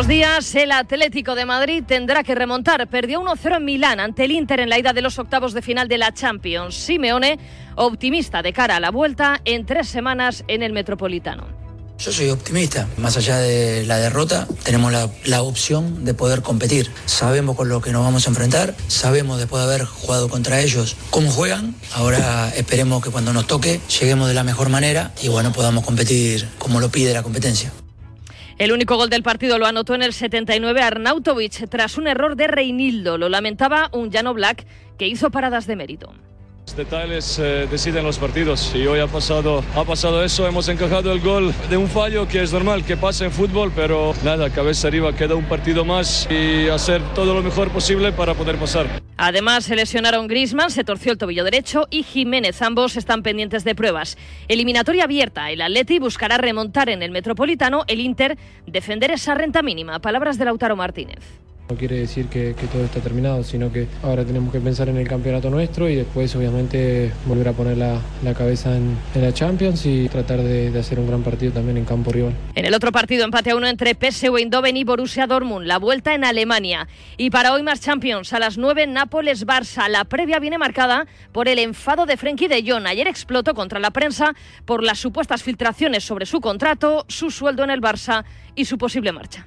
Buenos días. El Atlético de Madrid tendrá que remontar. Perdió 1-0 en Milán ante el Inter en la ida de los octavos de final de la Champions. Simeone, optimista de cara a la vuelta en tres semanas en el Metropolitano. Yo soy optimista. Más allá de la derrota, tenemos la, la, opción de poder competir. Sabemos con lo que nos vamos a enfrentar, sabemos después de haber jugado contra ellos cómo juegan. Ahora esperemos que cuando nos toque lleguemos de la mejor manera y bueno, podamos competir como lo pide la competencia. El único gol del partido lo anotó en el 79 Arnautovic tras un error de Reinildo. Lo lamentaba un Llano Black que hizo paradas de mérito. Detalles eh, deciden los partidos y hoy ha pasado, ha pasado eso, hemos encajado el gol de un fallo que es normal que pase en fútbol, pero nada, cabeza arriba, queda un partido más y hacer todo lo mejor posible para poder pasar. Además, se lesionaron Grisman, se torció el tobillo derecho y Jiménez. Ambos están pendientes de pruebas. Eliminatoria abierta. El Atleti buscará remontar en el Metropolitano. El Inter defender esa renta mínima. Palabras de Lautaro Martínez. No quiere decir que, todo está terminado, sino que ahora tenemos que pensar en el campeonato nuestro y después obviamente volver a poner la, cabeza en, la Champions y tratar de, de, hacer un gran partido también en campo rival. En el otro partido empate a uno entre PSV Eindhoven y Borussia Dortmund, la vuelta en Alemania. Y para hoy más Champions, a las 9 Nápoles-Barça. La previa viene marcada por el enfado de Frenkie de Jong. Ayer explotó contra la prensa por las supuestas filtraciones sobre su contrato, su sueldo en el Barça y su posible marcha.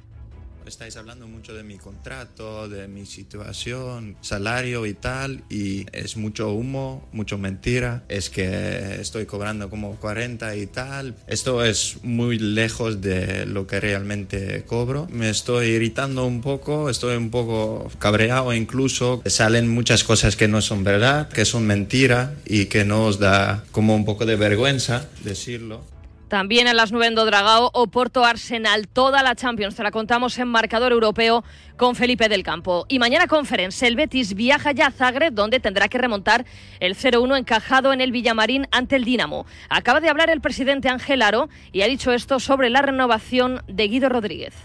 Estáis hablando mucho de mi contrato, de mi situación, salario y tal, y es mucho humo, mucho mentira. Es que estoy cobrando como 40 y tal. Esto es muy lejos de lo que realmente cobro. Me estoy irritando un poco, estoy un poco cabreado incluso. Salen muchas cosas que no son verdad, que son mentira y que nos da como un poco de vergüenza decirlo. También a las 9 en Dodragao, Oporto Arsenal, toda la Champions. Te la contamos en marcador europeo con Felipe del Campo. Y mañana conferencia, el Betis viaja ya a Zagreb, donde tendrá que remontar el 0-1 encajado en el Villamarín ante el Dinamo. Acaba de hablar el presidente Ángel Aro y ha dicho esto sobre la renovación de Guido Rodríguez.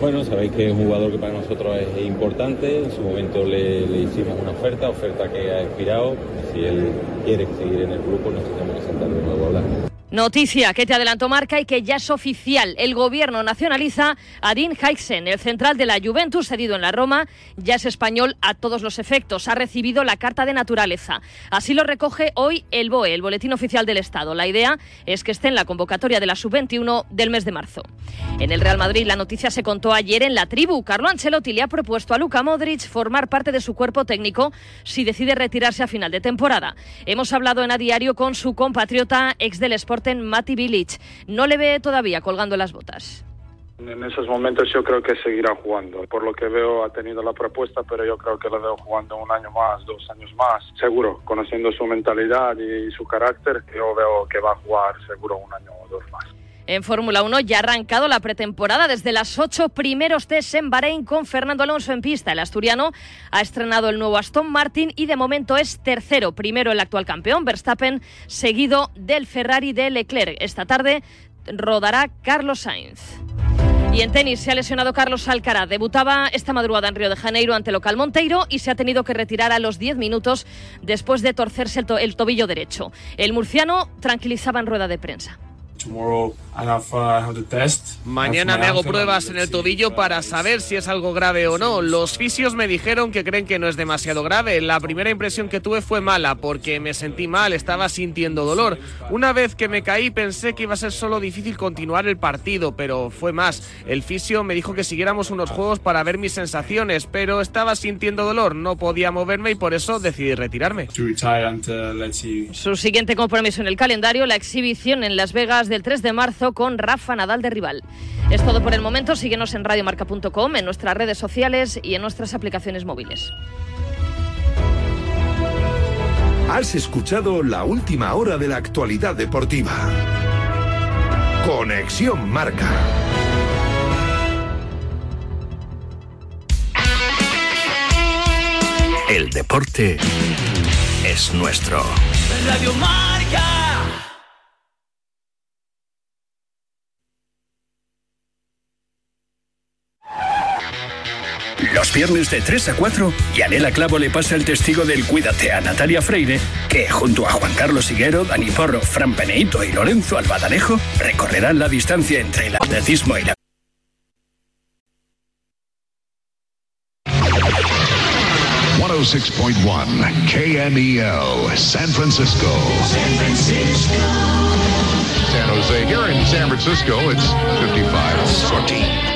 Bueno, sabéis que es un jugador que para nosotros es importante. En su momento le, le hicimos una oferta, oferta que ha expirado. Si él quiere seguir en el grupo, nos tenemos que sentar de nuevo a hablar. Noticia que te adelantó Marca y que ya es oficial. El gobierno nacionaliza a Dean Haixen, el central de la Juventus, cedido en la Roma. Ya es español a todos los efectos. Ha recibido la carta de naturaleza. Así lo recoge hoy el BOE, el Boletín Oficial del Estado. La idea es que esté en la convocatoria de la Sub-21 del mes de marzo. En el Real Madrid la noticia se contó ayer en la tribu. Carlo Ancelotti le ha propuesto a Luka Modric formar parte de su cuerpo técnico si decide retirarse a final de temporada. Hemos hablado en a diario con su compatriota ex del Sport en Mati Bilic. No le ve todavía colgando las botas. En esos momentos yo creo que seguirá jugando. Por lo que veo ha tenido la propuesta, pero yo creo que lo veo jugando un año más, dos años más. Seguro, conociendo su mentalidad y su carácter, yo veo que va a jugar seguro un año o dos más. En Fórmula 1 ya ha arrancado la pretemporada desde las ocho primeros test en Bahrein con Fernando Alonso en pista. El asturiano ha estrenado el nuevo Aston Martin y de momento es tercero. Primero el actual campeón Verstappen, seguido del Ferrari de Leclerc. Esta tarde rodará Carlos Sainz. Y en tenis se ha lesionado Carlos Alcaraz. Debutaba esta madrugada en Río de Janeiro ante local Monteiro y se ha tenido que retirar a los 10 minutos después de torcerse el, to el tobillo derecho. El murciano tranquilizaba en rueda de prensa. Mañana me hago pruebas en el tobillo para saber si es algo grave o no. Los fisios me dijeron que creen que no es demasiado grave. La primera impresión que tuve fue mala porque me sentí mal, estaba sintiendo dolor. Una vez que me caí pensé que iba a ser solo difícil continuar el partido, pero fue más. El fisio me dijo que siguiéramos unos juegos para ver mis sensaciones, pero estaba sintiendo dolor, no podía moverme y por eso decidí retirarme. Su siguiente compromiso en el calendario, la exhibición en Las Vegas del 3 de marzo con Rafa Nadal de rival. Es todo por el momento. Síguenos en radiomarca.com, en nuestras redes sociales y en nuestras aplicaciones móviles. Has escuchado la última hora de la actualidad deportiva. Conexión Marca. El deporte es nuestro. Radio Marca. Los viernes de 3 a 4, Yanela Clavo le pasa el testigo del Cuídate a Natalia Freire, que junto a Juan Carlos Higuero, Dani Porro, Fran Peneito y Lorenzo Albadalejo recorrerán la distancia entre el atletismo y la 106.1 KMEL, San Francisco. San Francisco. San Jose. Here in San Francisco, it's 55.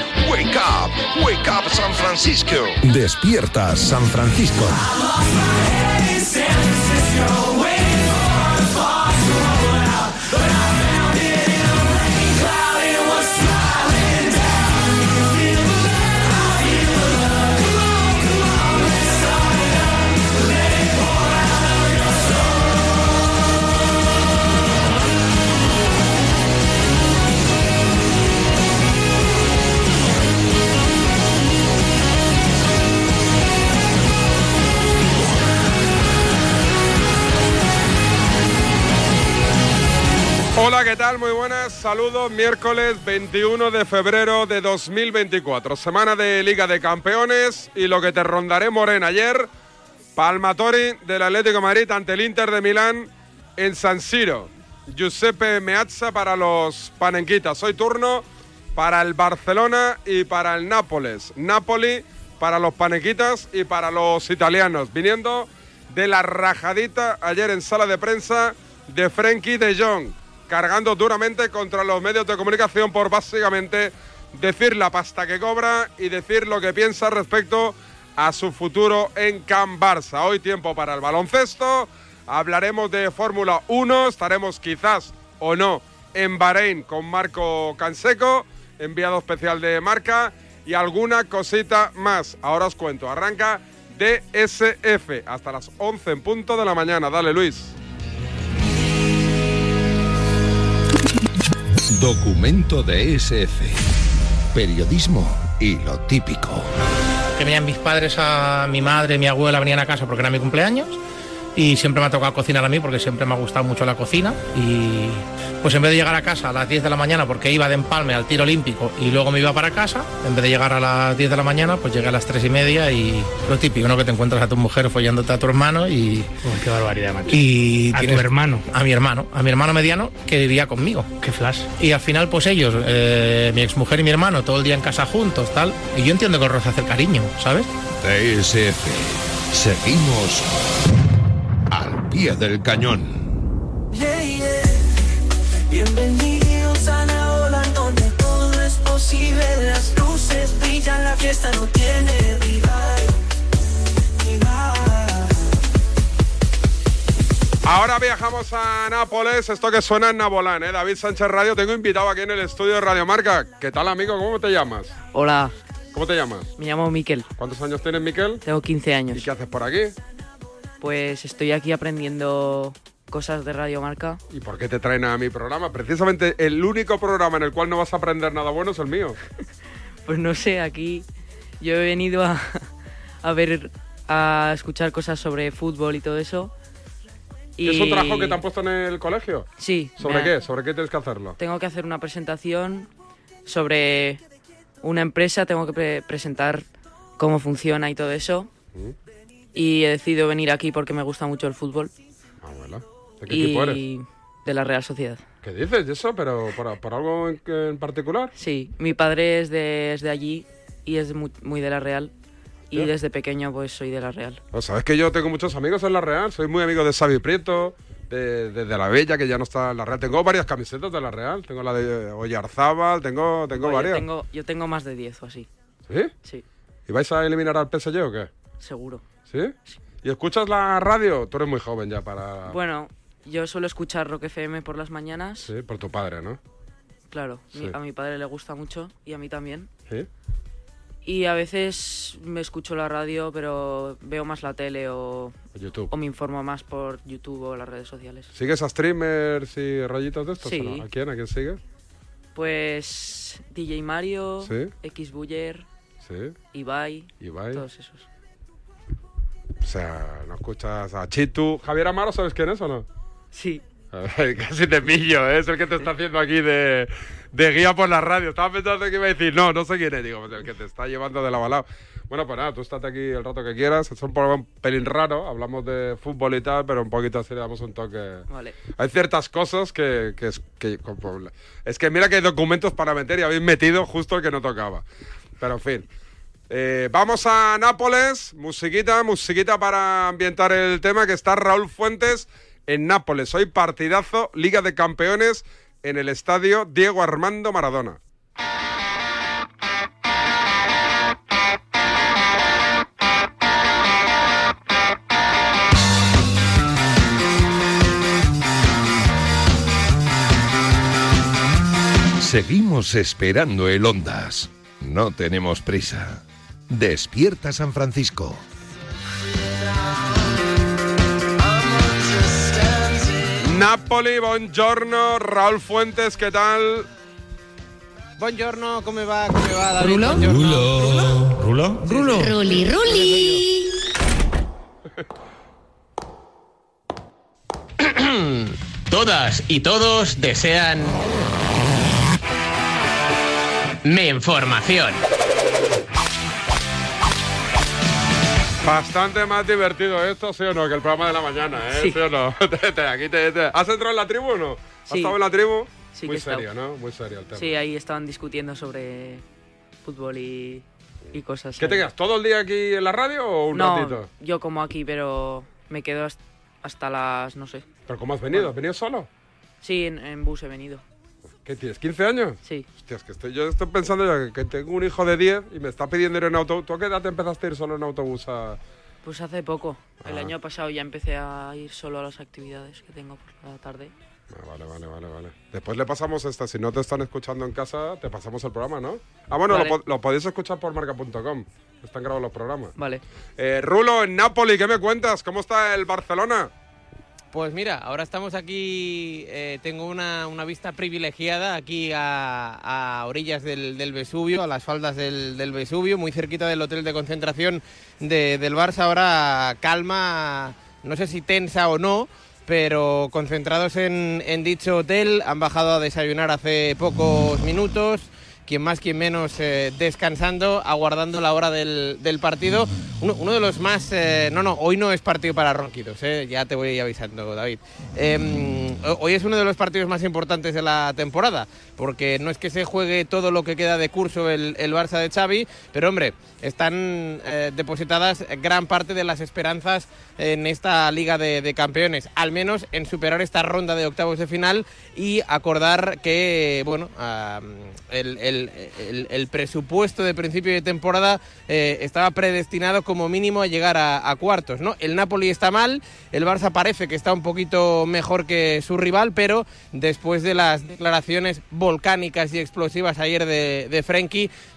Wake up, wake up San Francisco. Despierta San Francisco. ¿Qué tal? Muy buenas, saludos. Miércoles 21 de febrero de 2024, semana de Liga de Campeones y lo que te rondaré Morena ayer, Palmatori del Atlético de Madrid ante el Inter de Milán en San Siro. Giuseppe Meazza para los panenquitas. Hoy turno para el Barcelona y para el Nápoles. Napoli para los panenquitas y para los italianos. Viniendo de la rajadita ayer en sala de prensa de Frenkie de Jong cargando duramente contra los medios de comunicación por básicamente decir la pasta que cobra y decir lo que piensa respecto a su futuro en Can Barça. Hoy tiempo para el baloncesto, hablaremos de Fórmula 1, estaremos quizás o no en Bahrein con Marco Canseco, enviado especial de marca y alguna cosita más. Ahora os cuento, arranca DSF hasta las 11 en punto de la mañana. Dale Luis. Documento de SF. Periodismo y lo típico. Que venían mis padres, a mi madre, mi abuela venían a casa porque era mi cumpleaños y siempre me ha tocado cocinar a mí porque siempre me ha gustado mucho la cocina y pues en vez de llegar a casa a las 10 de la mañana porque iba de empalme al tiro olímpico y luego me iba para casa, en vez de llegar a las 10 de la mañana pues llegué a las 3 y media y lo típico, ¿no? Que te encuentras a tu mujer follándote a tu hermano y... qué barbaridad, macho. Y a tu hermano. A mi hermano, a mi hermano mediano que vivía conmigo. Qué flash. Y al final, pues ellos, eh, mi exmujer y mi hermano, todo el día en casa juntos, tal. Y yo entiendo que os roza hacer cariño, ¿sabes? DSF. Seguimos al pie del cañón. Bienvenidos a la ola donde todo es posible. Las luces brillan, la fiesta no tiene rival. Rival. Ahora viajamos a Nápoles, esto que suena en Nabolán, ¿eh? David Sánchez Radio, tengo invitado aquí en el estudio de Radio Marca. ¿Qué tal, amigo? ¿Cómo te llamas? Hola, ¿Cómo te llamas? me llamo Miquel, ¿Cuántos años tienes, Miquel? tengo 15 ¿Y años. qué haces por aquí? Pues estoy aquí aprendiendo cosas de Radio Marca. ¿Y por qué te traen a mi programa? Precisamente el único programa en el cual no vas a aprender nada bueno es el mío. Pues no sé, aquí yo he venido a, a ver, a escuchar cosas sobre fútbol y todo eso. Y ¿Es un trabajo que te han puesto en el colegio? Sí. ¿Sobre ha- qué? ¿Sobre qué tienes que hacerlo? Tengo que hacer una presentación sobre una empresa, tengo que pre- presentar cómo funciona y todo eso. Mm. Y he decidido venir aquí porque me gusta mucho el fútbol. Ah, bueno. ¿De qué equipo eres? Y de la Real Sociedad. ¿Qué dices? ¿Y eso? ¿Pero por, por algo en, en particular? Sí, mi padre es de, es de allí y es muy, muy de la Real. Y desde pequeño pues soy de la Real. Pues sabes que yo tengo muchos amigos en la Real. Soy muy amigo de Xavi Prieto, de, de, de la Bella, que ya no está en la Real. Tengo varias camisetas de la Real. Tengo la de Oyarzábal, tengo, tengo Oye, varias. Tengo, yo tengo más de 10 o así, ¿Sí? sí, ¿Y vais a eliminar al PSG o qué? seguro. ¿Sí? ¿Y escuchas la radio? Tú eres muy joven ya para... Bueno, yo suelo escuchar Rock FM por las mañanas. Sí, por tu padre, ¿no? Claro, Sí. a mi padre le gusta mucho y a mí también. Sí. Y a veces me escucho la radio, pero veo más la tele o, YouTube. o me informo más por YouTube o las redes sociales. ¿Sigues a streamers y rayitos de estos? Sí. o no? ¿A quién? ¿A quién sigue? Pues DJ Mario, Sí. X Buller, Sí. Ibai, Ibai. todos esos. O sea, no escuchas a Chitu. ¿Javier Amaro sabes quién es o no? Sí. Casi te pillo, ¿eh? es el que te está haciendo aquí de, de guía por la radio. Estaba pensando que iba a decir, no, no sé quién es. Digo, pues el que te está llevando de la balada. Bueno, pues nada, tú estate aquí el rato que quieras. Es un programa un pelín raro, hablamos de fútbol y tal, pero un poquito así le damos un toque. Vale. Hay ciertas cosas que, que es que... Es que mira que hay documentos para meter y habéis metido justo el que no tocaba. Pero en fin. Eh, vamos a Nápoles, musiquita, musiquita para ambientar el tema, que está Raúl Fuentes en Nápoles. Hoy partidazo, Liga de Campeones en el estadio Diego Armando Maradona. Seguimos esperando el Ondas. No tenemos prisa. Despierta San Francisco. Napoli, buongiorno, Raúl Fuentes, ¿qué tal? Buongiorno, come va? Come va David? Rulo? Buongiorno. ¿Rulo? Rulo. Ruli, Ruli. Todas y todos desean mi información. Bastante más divertido esto, ¿sí o no? Que el programa de la mañana, ¿eh? ¿Sí, Sí. o no? Te- te- aquí te- te- ¿Has entrado en la tribu o no? ¿Has Sí. estado en la tribu? Sí Muy que serio, ¿no? Muy serio el tema. Sí, ahí estaban discutiendo sobre fútbol y, y cosas. ¿Qué te ahí. quedas? ¿Todo el día aquí en la radio o un no, ratito? yo como aquí, pero me quedo hasta, hasta las, no sé. ¿Pero cómo has venido? Bueno. ¿Has venido solo? Sí, en, en bus he venido. ¿Qué tienes? ¿15 años? Sí. Hostias, que estoy, yo estoy pensando ya que, tengo un hijo de 10 y me está pidiendo ir en autobús. ¿Tú a qué edad te empezaste a ir solo en autobús a...? Pues hace poco. El Ah. año pasado ya empecé a ir solo a las actividades que tengo por la tarde. Ah, vale, vale, vale, vale. Después le pasamos esta. Si no te están escuchando en casa, te pasamos el programa, ¿no? Ah, bueno, Vale. lo, po- lo podéis escuchar por marca.com. Están grabados los programas. Vale. Eh, Rulo, en Napoli, ¿qué me cuentas? ¿Cómo está el Barcelona? Pues mira, ahora estamos aquí, eh, tengo una, una vista privilegiada aquí a, orillas del, del Vesubio, a las faldas del, del Vesubio, muy cerquita del hotel de concentración de- del Barça. Ahora calma, no sé si tensa o no, pero concentrados en, en dicho hotel, han bajado a desayunar hace pocos minutos. Quien más, quien menos, eh, descansando, aguardando la hora del, partido. Uno, de los más... eh, no, no, hoy no es partido para ronquidos, eh, ya te voy avisando, David. Em, ho- hoy es uno de los partidos más importantes de la temporada, porque no es que se juegue todo lo que queda de curso el, el Barça de Xavi, pero hombre, están depositadas gran parte de las esperanzas en esta Liga de Campeones, al menos en superar esta ronda de octavos de final y acordar que, bueno, el, el- el- presupuesto de principio de temporada eh, estaba predestinado como mínimo a llegar a, cuartos, ¿no? El Napoli está mal, el Barça parece que está un poquito mejor que su rival, pero después de las declaraciones volcánicas y explosivas ayer de, de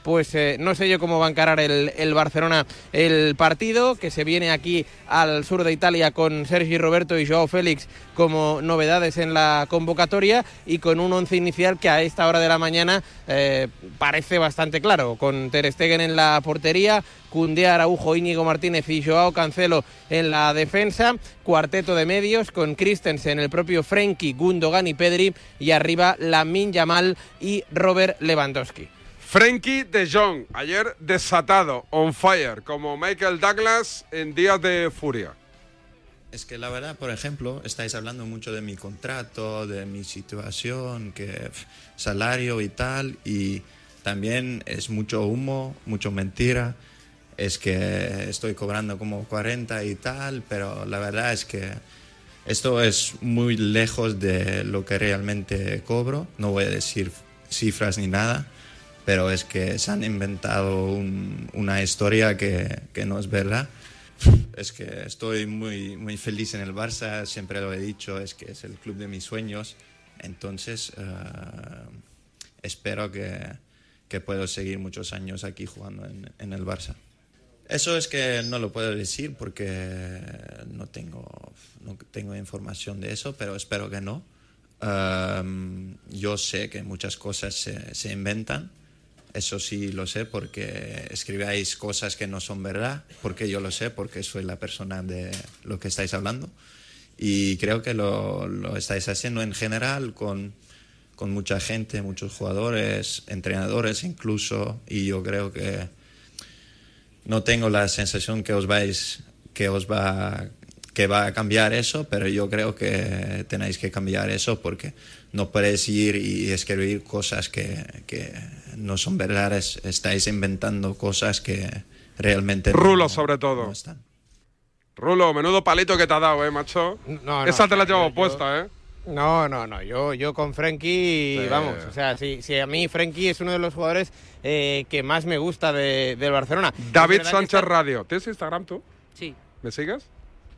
pues eh, no sé yo cómo va a encarar el, el Barcelona el partido, que se viene aquí al sur de Italia con Sergi Roberto y Joao Félix como novedades en la convocatoria y con un once inicial que a esta hora de la mañana eh, parece bastante claro, con Ter Stegen en la portería, Cundé, Araujo, Íñigo Martínez y Joao Cancelo en la defensa, cuarteto de medios con Christensen, el propio Frenkie, Gundogan y Pedri y arriba Lamin Yamal y Robert Lewandowski. Frankie de Jong, ayer desatado, on fire, como Michael Douglas en días de furia. Es que la verdad, por ejemplo, estáis hablando mucho de mi contrato, de mi situación, que salario y tal, y también es mucho humo, mucho mentira. Es que estoy cobrando como 40 y tal, pero la verdad es que esto es muy lejos de lo que realmente cobro. No voy a decir cifras ni nada, pero es que se han inventado un- una historia que, que no es verdad. Es que estoy muy, muy feliz en el Barça, siempre lo he dicho, es que es el club de mis sueños. Entonces, eh, espero que, que puedo seguir muchos años aquí jugando en, el Barça. Eso es que no lo puedo decir porque no tengo, no tengo información de eso, pero espero que no. Um, yo sé que muchas cosas se, se inventan, eso sí lo sé porque escribáis cosas que no son verdad, porque yo lo sé, porque soy la persona de lo que estáis hablando. y creo que lo, lo estáis haciendo en general con, con mucha gente, muchos jugadores, entrenadores incluso, y yo creo que no tengo la sensación que os vais que os va que va a cambiar eso, pero yo creo que tenéis que cambiar eso porque no podéis ir y escribir cosas que, que no son verdades, estáis inventando cosas que realmente no- Rulo, sobre todo. no están. Rulo, menudo palito que te ha dado, eh, macho. No, no, Esa te la yo- puesta, eh. No, no, no. Yo, yo con Frenkie, Sí. vamos, o sea, si, si a mí Frenkie es uno de los jugadores eh, que más me gusta de, del Barcelona. David Sánchez está- Radio. ¿Tienes Instagram tú? Sí. ¿Me sigues?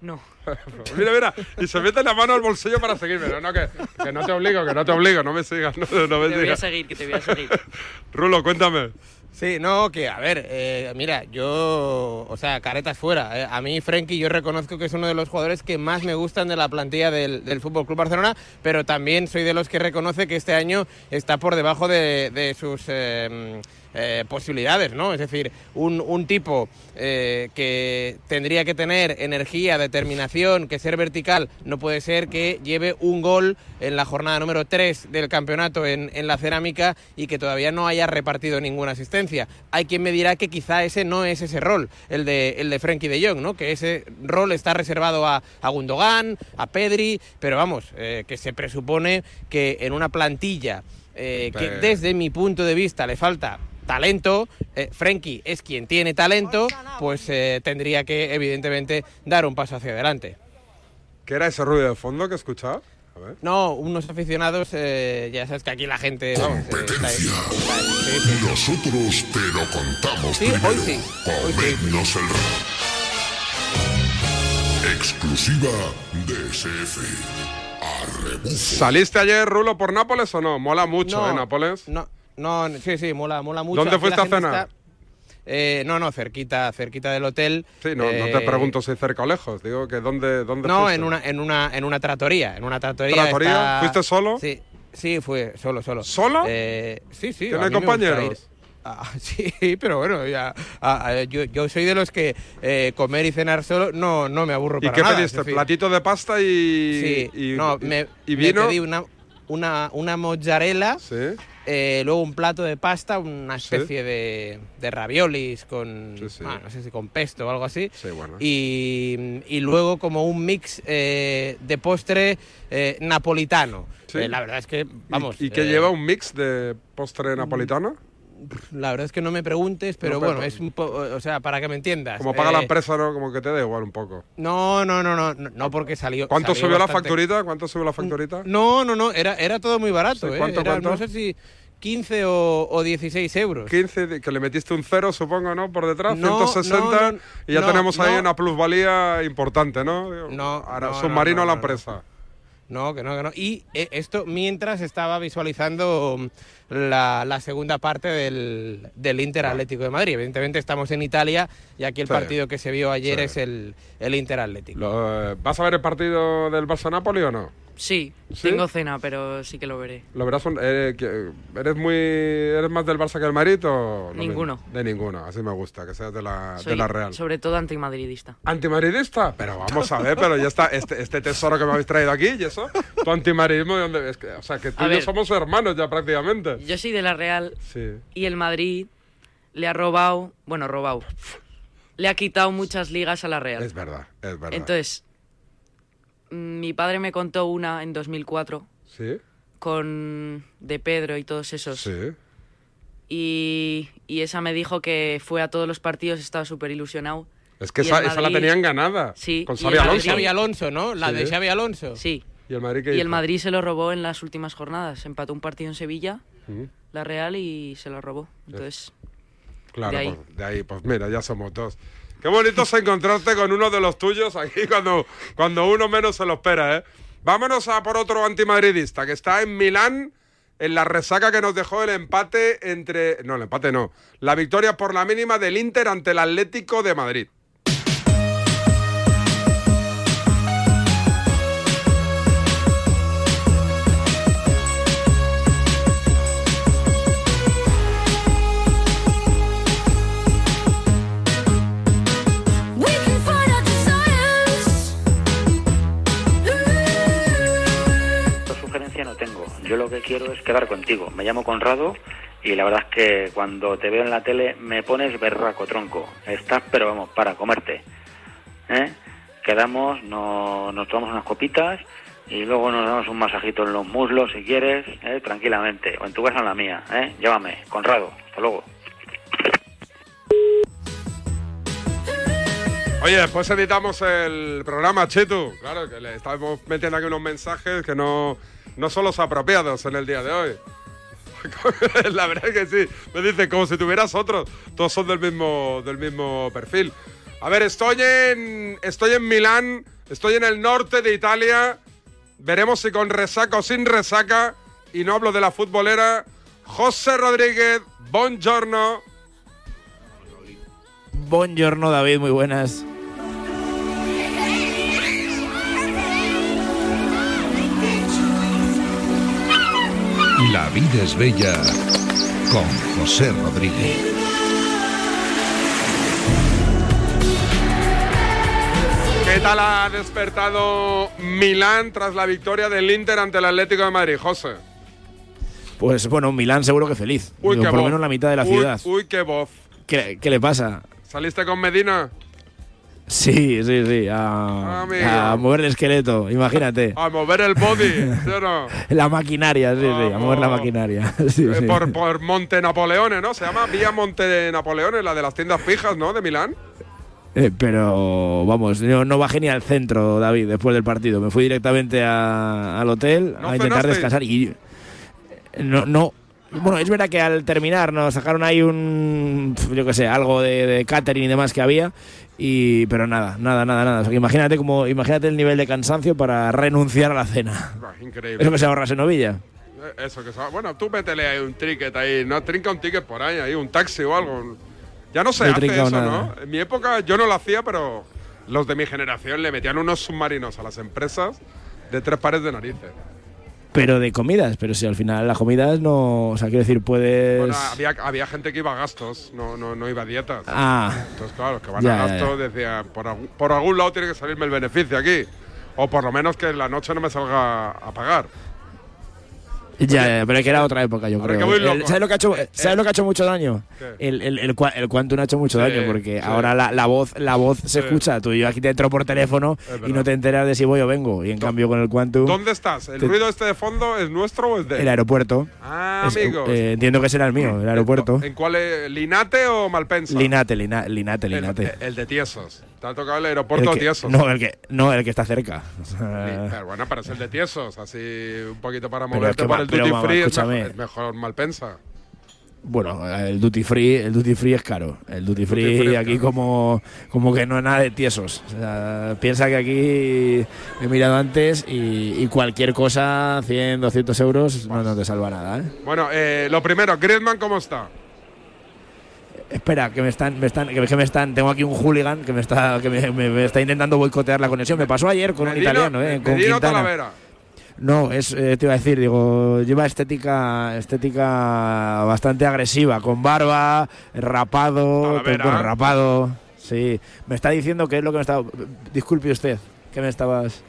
No. mira, mira, y se mete la mano al bolsillo para seguirme. No, no, que, que no te obligo, que no te obligo, no me sigas, no, no me Te voy a seguir, que te voy a seguir. Rulo, cuéntame. Sí, no, que a ver, eh, mira, yo, o sea, caretas fuera. eh, a mí, Frenkie, yo reconozco que es uno de los jugadores que más me gustan de la plantilla del, del Fútbol Club Barcelona, pero también soy de los que reconoce que este año está por debajo de, de sus eh, eh, posibilidades, ¿no? Es decir, un, un tipo eh, que tendría que tener energía, determinación, que ser vertical, no puede ser que lleve un gol en la jornada número 3 del campeonato en, en la cerámica y que todavía no haya repartido ninguna asistencia. Hay quien me dirá que quizá ese no es ese rol, el de, el de Frenkie de Jong, ¿no? Que ese rol está reservado a, a Gundogan, a Pedri, pero vamos, eh, que se presupone que en una plantilla eh, que Pe- desde mi punto de vista le falta talento, eh, Frenkie es quien tiene talento, pues eh, tendría que evidentemente dar un paso hacia adelante. ¿Qué era ese ruido de fondo que escuchaba? A ver. No, unos aficionados, eh, ya sabes que aquí la gente, vamos, eh, está- está- sí, sí. Nosotros te lo contamos Sí, primero. hoy sí, hoy. Comernos el Exclusiva de SF. ¿Saliste ayer, Rulo, por Nápoles o no? Mola mucho, No, ¿eh, Nápoles? No, no, sí, sí, mola, mola mucho. ¿Dónde Aquí fuiste a cenar? está- eh, no, no, cerquita, cerquita del hotel. Sí, no, no te Eh, pregunto si cerca o lejos. Digo que dónde, dónde No, fuiste. en una, en una, en una tratoría, en una tratoría. ¿Tratoría? está- ¿Fuiste solo? Sí, sí, fue solo, solo. ¿Solo? Eh, sí, sí. ¿Tiene a mí me gusta compañeros? Ah, sí, pero bueno, ya, ah, ah, yo, yo soy de los que eh, comer y cenar solo no, no me aburro ¿Y para qué nada. pediste? decir, ¿Platito de pasta y. Sí, y, no, y- me, y me vino? pedí una, una, una mozzarella, eh, luego un plato de pasta, una especie de, de raviolis con, ah, no sé si con pesto o algo así, y, y luego como un mix eh, de postre eh, napolitano. Sí. Eh, la verdad es que, vamos... ¿Y, y que eh, lleva un mix de postre napolitano? La verdad es que no me preguntes, pero No, pero- bueno, es un po- o sea, para que me entiendas. Como paga la eh, empresa, ¿no? Como que te da igual un poco. No, no, no, no, no, porque salió. ¿Cuánto salió subió la facturita? ¿Cuánto subió la facturita? No, no, no, era, era todo muy barato. Sí, ¿eh? ¿cuánto, Era, cuánto? No sé si 15 o, o 16 euros. 15, de- que le metiste un cero, supongo, ¿no? Por detrás, No, 160, no, no, y ya tenemos ahí una plusvalía importante, ¿no? No, Ahora, no, submarino no, a la empresa. No, que no, que no. Y eh, esto mientras estaba visualizando mm, la, la segunda parte del, del Inter Atlético de Madrid. Evidentemente estamos en Italia y aquí el Sí. partido que se vio ayer Sí. es el, el Inter Atlético. Lo, eh, ¿Vas a ver el partido del Barça-Napoli o no? Sí, ¿Sí? tengo cena, pero sí que lo veré. ¿Lo verás? un- eh, que- ¿Eres muy eres más del Barça que del Madrid o...? lo Ninguno. mismo? De ninguno, así me gusta, que seas de la, de Soy la Real. sobre todo antimadridista. ¿Antimadridista? Pero vamos a ver, pero ya está, este, este tesoro que me habéis traído aquí, ¿y eso? ¿Tu antimadridismo de dónde? Es que, o sea, que tú A y yo ver. somos hermanos ya prácticamente. Yo soy de la Real Sí. y el Madrid le ha robado, bueno, robado, le ha quitado muchas ligas a la Real. Es verdad, es verdad. Entonces, mi padre me contó una en 2004 ¿Sí? con De Pedro y todos esos. Sí. Y, y esa me dijo que fue a todos los partidos, estaba súper ilusionado. Es que esa, esa la tenían ganada. Sí. Con Xavi Alonso. Madrid- Xavi Alonso, ¿no? La de. Xavi Alonso. Sí. ¿Y el Madrid qué Y el? Madrid se lo robó en las últimas jornadas. Empató un partido en Sevilla, Mm, la Real, y se lo robó. Entonces, Claro, de ahí. Pues, de ahí, pues mira, ya somos dos. Qué bonito es encontrarte con uno de los tuyos aquí cuando, cuando uno menos se lo espera, ¿eh? Vámonos a por otro antimadridista que está en Milán en la resaca que nos dejó el empate entre... No, el empate no. La victoria por la mínima del Inter ante el Atlético de Madrid. Quiero es quedar contigo. Me llamo Conrado y la verdad es que cuando te veo en la tele me pones berraco, tronco. Estás, pero vamos, para comerte. ¿Eh? Quedamos, no- nos tomamos unas copitas y luego nos damos un masajito en los muslos si quieres, ¿eh? tranquilamente. O en tu casa o en la mía. ¿eh? Llámame, Conrado. Hasta luego. Oye, después editamos el programa, Chitu. Claro, que le estamos metiendo aquí unos mensajes que no, no son los apropiados en el día de hoy. La verdad es que sí. Me dice como si tuvieras otros. Todos son del mismo, del mismo perfil. A ver, estoy en, estoy en Milán, estoy en el norte de Italia. Veremos si con resaca o sin resaca. Y no hablo de la futbolera. José Rodríguez, buongiorno. Buongiorno David, muy buenas. La vida es bella con José Rodríguez. ¿Qué tal ha despertado Milán tras la victoria del Inter ante el Atlético de Madrid, José? Pues bueno, Milán seguro que feliz. Uy, Digo, qué por lo menos la mitad de la Uy, ciudad. Uy, qué voz. ¿Qué, qué le pasa? ¿Saliste con Medina? Sí, sí, sí. A, Amigo. a mover el esqueleto, imagínate. A mover el body, ¿sí o no? La maquinaria, sí, sí, a mover la maquinaria. Sí, Eh, sí. Por, por Monte Napoleone, ¿no? Se llama Vía Monte Napoleone, la de las tiendas fijas, ¿no? De Milán. Eh, pero vamos, yo no bajé ni al centro, David, después del partido. Me fui directamente a- al hotel ¿No a intentar cenaste? descansar y no, no. Bueno, es verdad que al terminar nos sacaron ahí un, yo qué sé, algo de, de catering y demás que había, y pero nada, nada, nada, nada. O sea, que imagínate como, imagínate el nivel de cansancio para renunciar a la cena. Ah, Increíble. Eso que se ahorras en novilla. Eh, Eso que se- Bueno, tú métele ahí un ticket ahí, no trinca un ticket por ahí, ahí un taxi o algo. Ya no se No he hace trincado eso, nada. ¿no? En mi época yo no lo hacía, pero los de mi generación le metían unos submarinos a las empresas de tres pares de narices. Pero de comidas, pero si al final las comidas no, o sea, quiero decir, puedes... Bueno, había, había gente que iba a gastos, no, no, no iba a dietas. Ah. Entonces, claro, los que van Ya, a gastos decía, por, por algún lado tiene que salirme el beneficio aquí. O por lo menos que en la noche no me salga a pagar. Ya, ya, pero es que era otra época, yo creo. El- loco. ¿Sabes lo que ha hecho, Eh, ¿sabes lo que ha hecho mucho daño? El, el, el, el Quantum ha hecho mucho daño porque ahora la, la voz la voz se escucha. Tú y yo aquí te entro por teléfono y no te enteras de si voy o vengo. Y en cambio con el Quantum, ¿Dónde estás? ¿El Te- ruido este de fondo es nuestro o es de el aeropuerto. Ah, Es- amigos. eh, entiendo que será el mío, el aeropuerto. ¿En cuál es? ¿Linate o Malpensa? Linate, Lina- Linate, Linate. el de Tiesos. Te ha tocado el aeropuerto El que- Tiesos. no, el que, no, el que está cerca. O sea, Pero bueno, pero es el de Tiesos, así un poquito para moverte por va- el duty free mejor, es mejor Malpensa. Bueno, el duty free, el duty free es caro. El duty free, aquí como, como que no es nada de tiesos. O sea, piensa que aquí he mirado antes y, y cualquier cosa, 100, 200 euros, no, no te salva nada. ¿eh? Bueno, eh, lo primero, Griezmann, ¿cómo está? Espera, que me están, me están, que que me están, tengo aquí un hooligan que me está, que me, me- me está intentando boicotear la conexión. Me pasó ayer con un italiano, ¿eh? con Quintana. Talavera. No, es, eh, te iba a decir, digo, lleva estética, estética bastante agresiva, con barba, rapado, Talavera. bueno, rapado. Sí, me está diciendo qué es lo que me estaba. Disculpe usted, que me estabas.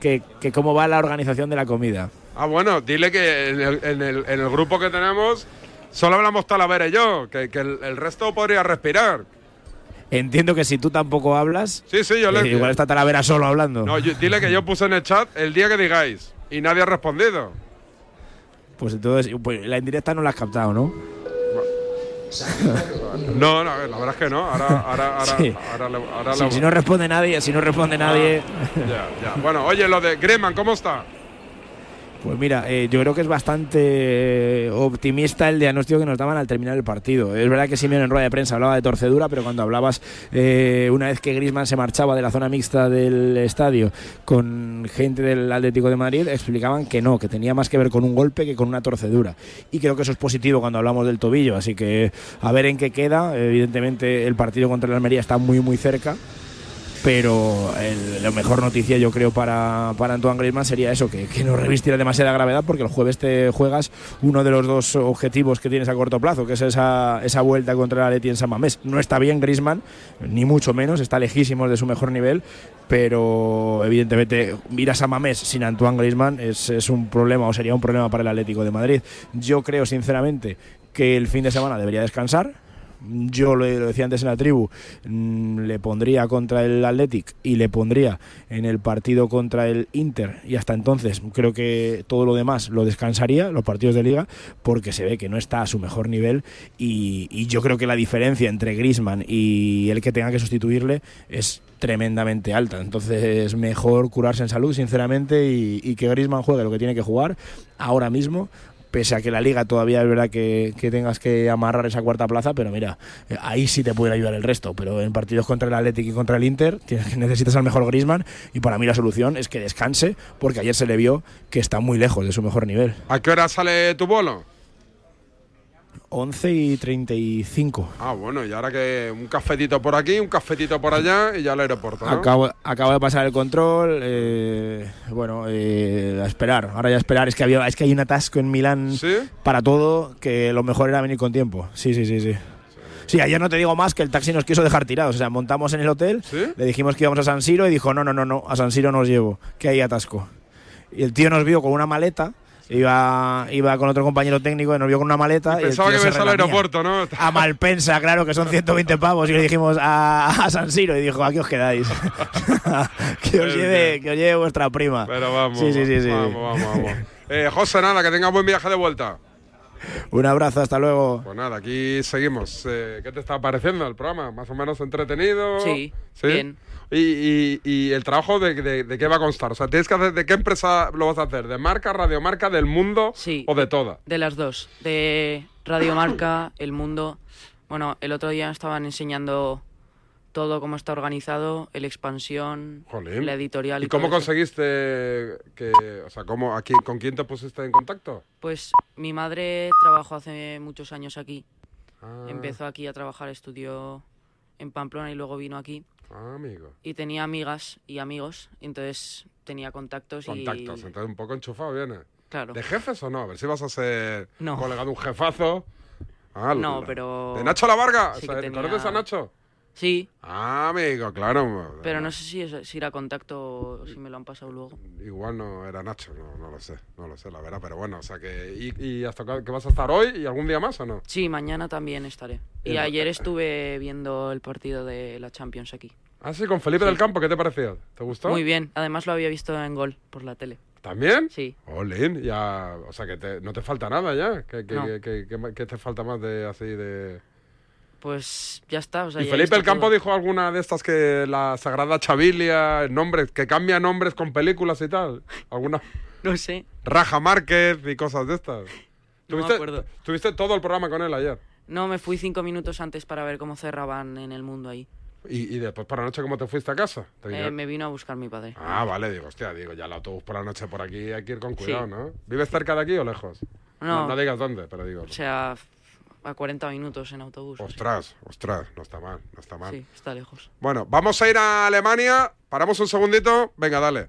Que, que cómo va la organización de la comida. Ah, bueno, dile que en el, en el- en el grupo que tenemos solo hablamos Talavera y yo, que, que el, el resto podría respirar. Entiendo que si tú tampoco hablas, Sí, sí, yo eh, le... igual está Talavera solo hablando. No, yo- dile que yo puse en el chat el día que digáis y nadie ha respondido. Pues entonces, pues, la indirecta no la has captado, ¿no? No, no, la verdad es que no. Ahora, ahora, ahora, Sí. ahora, le- ahora Si, le- si no responde nadie, si no responde nadie. Ya, ya. Bueno, oye, lo de Griezmann, ¿cómo está? Pues mira, eh, yo creo que es bastante optimista el diagnóstico que nos daban al terminar el partido. Es verdad que Simeone en rueda de prensa hablaba de torcedura, pero cuando hablabas eh, una vez que Griezmann se marchaba de la zona mixta del estadio con gente del Atlético de Madrid, explicaban que no, que tenía más que ver con un golpe que con una torcedura. Y creo que eso es positivo cuando hablamos del tobillo, así que a ver en qué queda. Evidentemente el partido contra el Almería está muy muy cerca. Pero el- la mejor noticia yo creo para, para Antoine Griezmann sería eso, que, que no revistiera demasiada gravedad porque el jueves te juegas uno de los dos objetivos que tienes a corto plazo, que es esa, esa vuelta contra el Atleti en San Mamés. No está bien Griezmann, ni mucho menos, está lejísimo de su mejor nivel, pero evidentemente ir a San Mamés sin Antoine Griezmann es, es un problema o sería un problema para el Atlético de Madrid. Yo creo sinceramente que el fin de semana debería descansar, yo lo, lo decía antes en la tribu, mm, le pondría contra el Athletic y le pondría en el partido contra el Inter y hasta entonces creo que todo lo demás lo descansaría, los partidos de liga, porque se ve que no está a su mejor nivel y, yo creo que la diferencia entre Griezmann y el que tenga que sustituirle es tremendamente alta. Entonces, mejor curarse en salud, sinceramente, y, y que Griezmann juegue lo que tiene que jugar ahora mismo pese a que la liga todavía es verdad que, que tengas que amarrar esa cuarta plaza, pero mira, eh, ahí sí te puede ayudar el resto, pero en partidos contra el Athletic y contra el Inter tienes necesitas al mejor Griezmann y para mí la solución es que descanse porque ayer se le vio que está muy lejos de su mejor nivel. ¿A qué hora sale tu bolo? 11 y 35. Ah, bueno, y ahora que un cafetito por aquí, un cafetito por allá y ya al aeropuerto, ¿no? Acabo, acabo de pasar el control, eh, bueno, eh, a esperar, ahora ya a esperar, es que, había, es que hay un atasco en Milán para todo que lo mejor era venir con tiempo, sí, sí, sí, sí. Sí, ayer no te digo más que el taxi nos quiso dejar tirados. O sea, montamos en el hotel, le dijimos que íbamos a San Siro y dijo, no, no, no, no, a San Siro no os llevo, que hay atasco. Y el tío nos vio con una maleta, iba, iba con otro compañero técnico y nos vio con una maleta. y Pensaba tío que al aeropuerto, ¿no? A Malpensa, claro, que son 120 pavos. Y le dijimos a, a San Siro y dijo, aquí os quedáis. que, os lleve, que os lleve vuestra prima. Pero vamos, Sí, sí, sí, sí. vamos, vamos, vamos. Eh, José, nada, que tengas buen viaje de vuelta. Un abrazo, hasta luego. Pues nada, aquí seguimos. Eh, ¿Qué te está pareciendo el programa? ¿Más o menos entretenido? Sí, bien. ¿Y, y, y el trabajo de, de- de qué va a constar? O sea, ¿tienes que hacer, ¿de qué empresa lo vas a hacer? ¿De marca, radiomarca, del mundo o de toda? De las dos, de Radio Marca, El Mundo. Bueno, el otro día estaban enseñando todo cómo está organizado, el expansión, Jolín. la editorial. ¿Y Y cómo eso. conseguiste que, o sea, cómo, aquí, con quién te pusiste en contacto? Pues mi madre trabajó hace muchos años aquí. Ah. Empezó aquí a trabajar, estudió en Pamplona y luego vino aquí. Ah, amigo. Y tenía amigas y amigos, entonces tenía contactos, Contactos, y... entonces un poco enchufado viene. Claro. ¿De jefes o no? A ver si vas a ser No. colega de un jefazo. Ah, No, pero... ¿De Nacho La Varga? sí O sea, ¿Conoces a Nacho? Sí, Ah, amigo, claro. pero no sé si, es- si era contacto o si me lo han pasado luego. Igual no era Nacho, no, no lo sé, no lo sé, la verdad, pero bueno, o sea que... ¿Y, y hasta que vas a estar hoy y algún día más o no? Sí, mañana también estaré. Y Y- ayer estuve viendo el partido de la Champions aquí. Ah, sí, con Felipe Sí. del Campo, ¿qué te pareció? ¿Te gustó? Muy bien, además lo había visto en gol por la tele. ¿También? Sí. Olin, ya, o sea que te- no te falta nada ya, ¿qué, qué- No. qué- qué te falta más de así de...? Pues ya está. O sea, y Felipe del Campo todo. dijo alguna de estas que la Sagrada Chavilia, nombres, que cambia nombres con películas y tal. ¿Alguna? No sé. Raja Márquez y cosas de estas. No me ¿Tuviste, acuerdo. tuviste todo el programa con él ayer. No, me fui cinco minutos antes para ver cómo cerraban en el mundo ahí. ¿Y, y después por la noche cómo te fuiste a casa? ¿Te Eh, me vino a buscar mi padre. Ah, vale, digo, hostia, digo, ya el autobús por la noche por aquí hay que ir con cuidado, Sí. ¿no? ¿Vives cerca de aquí o lejos? No. no. digas dónde, pero digo. O sea, a 40 minutos en autobús. Ostras, ostras, no está mal, no está mal. Sí, está lejos. Bueno, vamos a ir a Alemania, paramos un segundito, venga, dale.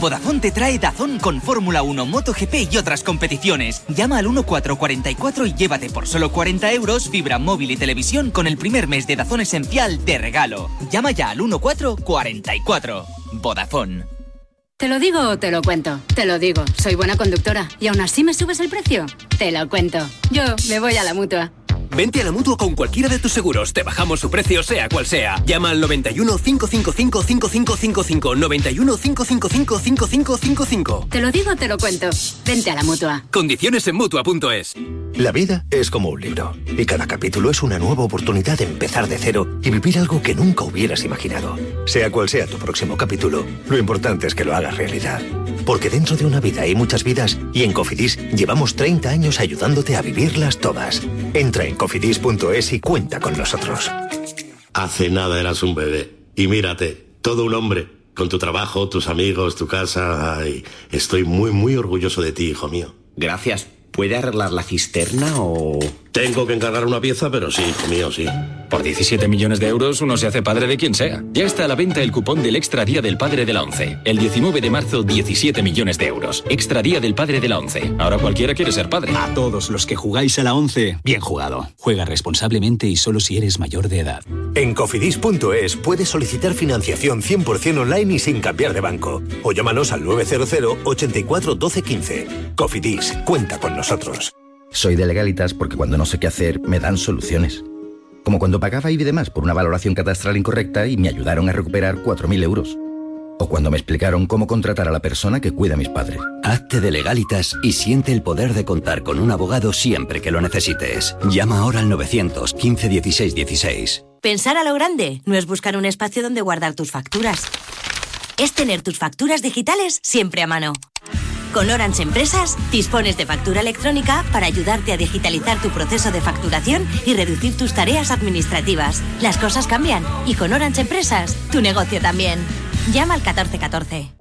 Vodafone te trae Dazón con Fórmula 1, MotoGP y otras competiciones. Llama al 1444 y llévate por solo 40 euros fibra móvil y televisión con el primer mes de Dazón esencial de regalo. Llama ya al 1444. Vodafone. ¿Te lo digo o te lo cuento? Te lo digo, soy buena conductora. ¿Y aún así me subes el precio? Te lo cuento. Yo me voy a la mutua. Vente a la mutua con cualquiera de tus seguros. Te bajamos su precio, sea cual sea. Llama al 91 555 5555. 91 555 5555. Te lo digo, te lo cuento. Vente a la mutua. Condiciones en mutua.es. La vida es como un libro. Y cada capítulo es una nueva oportunidad de empezar de cero y vivir algo que nunca hubieras imaginado. Sea cual sea tu próximo capítulo, lo importante es que lo hagas realidad. Porque dentro de una vida hay muchas vidas y en Cofidis llevamos 30 años ayudándote a vivirlas todas. Entra en cofidis.es y cuenta con nosotros. Hace nada eras un bebé. Y mírate, todo un hombre. Con tu trabajo, tus amigos, tu casa. Ay, estoy muy, muy orgulloso de ti, hijo mío. Gracias. ¿Puede arreglar la cisterna o...? Tengo que encargar una pieza, pero sí, hijo mío, sí. Por 17 millones de euros uno se hace padre de quien sea. Ya está a la venta el cupón del Extra Día del Padre de la ONCE. El 19 de marzo, 17 millones de euros. Extra Día del Padre de la ONCE. Ahora cualquiera quiere ser padre. A todos los que jugáis a la 11, bien jugado. Juega responsablemente y solo si eres mayor de edad. En cofidis.es puedes solicitar financiación 100% online y sin cambiar de banco. O llámanos al 900 84 12 15. Cofidis, cuenta con nosotros. Soy de legalitas porque cuando no sé qué hacer me dan soluciones. Como cuando pagaba IBI de más por una valoración catastral incorrecta y me ayudaron a recuperar 4.000 euros. O cuando me explicaron cómo contratar a la persona que cuida a mis padres. Hazte de legalitas y siente el poder de contar con un abogado siempre que lo necesites. Llama ahora al 915 16 16. Pensar a lo grande no es buscar un espacio donde guardar tus facturas. Es tener tus facturas digitales siempre a mano. Con Orange Empresas dispones de factura electrónica para ayudarte a digitalizar tu proceso de facturación y reducir tus tareas administrativas. Las cosas cambian y con Orange Empresas tu negocio también. Llama al 1414.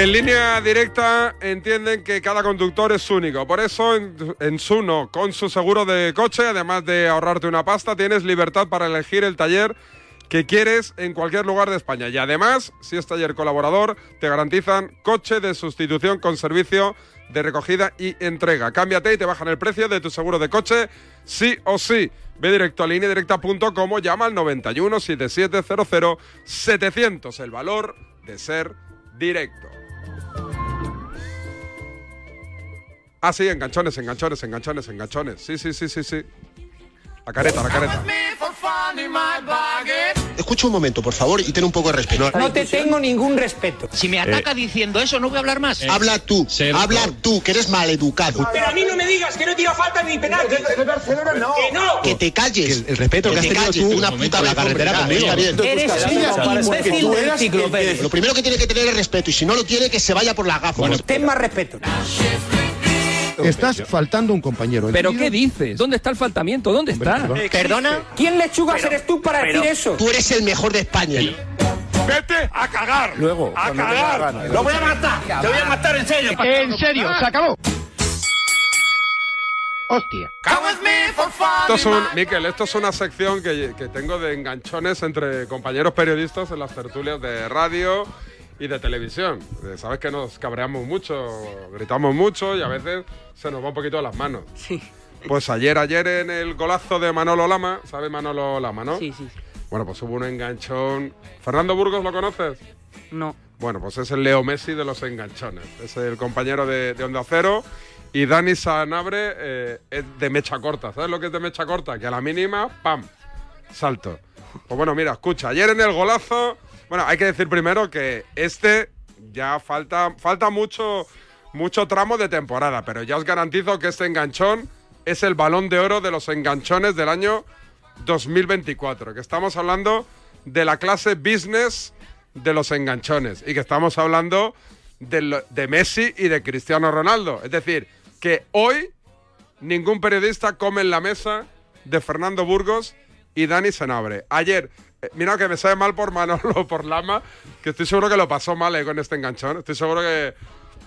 En línea directa entienden que cada conductor es único. Por eso en, en Suno, con su seguro de coche, además de ahorrarte una pasta, tienes libertad para elegir el taller que quieres en cualquier lugar de España. Y además, si es taller colaborador, te garantizan coche de sustitución con servicio de recogida y entrega. Cámbiate y te bajan el precio de tu seguro de coche, sí o sí. Ve directo a lineadirecta.com o llama al 91 7700 700. El valor de ser directo. Ah, sí, enganchones, enganchones, enganchones, enganchones. Sí, sí, sí, sí, sí. La careta, la careta. Escucha un momento, por favor, y ten un poco de respeto. No te tengo ningún respeto. Si me ataca diciendo eso, no voy a hablar más. Habla tú, habla tú, que eres maleducado. Pero a mí no me digas que no tira falta ni penalti. De Barcelona no. Que no. Que te calles. el, respeto que, has tenido tú una puta la carretera conmigo. Eres un imbécil del enciclopedia. Lo primero que tiene que tener es respeto, y si no lo tiene, que se vaya por la gafa. Ten más respeto. Estás faltando un compañero. ¿Pero qué dices? ¿Dónde está el faltamiento? ¿Dónde está? ¿Perdona? ¿Quién lechugas eres tú para decir eso? Tú eres el mejor de España. Vete a cagar. Luego, a cagar. gana. Lo voy a matar. Te voy a matar en serio. En serio, se acabó. Hostia. Esto es un, Miquel, esto es una sección que, que tengo de enganchones entre compañeros periodistas en las tertulias de radio y de televisión. Eh, Sabes que nos cabreamos mucho, gritamos mucho y a veces se nos va un poquito de las manos. Sí. Pues ayer, ayer en el golazo de Manolo Lama, ¿sabe Manolo Lama, no? Sí, sí. Bueno, pues hubo un enganchón. ¿Fernando Burgos lo conoces? No. Bueno, pues es el Leo Messi de los enganchones. Es el compañero de, de Onda Cero. Y Dani Sanabre eh, es de mecha corta. ¿Sabes lo que es de mecha corta? Que a la mínima, ¡pam! Salto. Pues bueno, mira, escucha. Ayer en el golazo. Bueno, hay que decir primero que este ya falta, falta mucho, mucho tramo de temporada. Pero ya os garantizo que este enganchón es el balón de oro de los enganchones del año 2024. Que estamos hablando de la clase business de los enganchones. Y que estamos hablando de, de Messi y de Cristiano Ronaldo. Es decir, que hoy ningún periodista come en la mesa de Fernando Burgos y Dani Senabre. Ayer, mira que me sabe mal por Manolo, por Lama, que estoy seguro que lo pasó mal eh, con este enganchón. Estoy seguro que,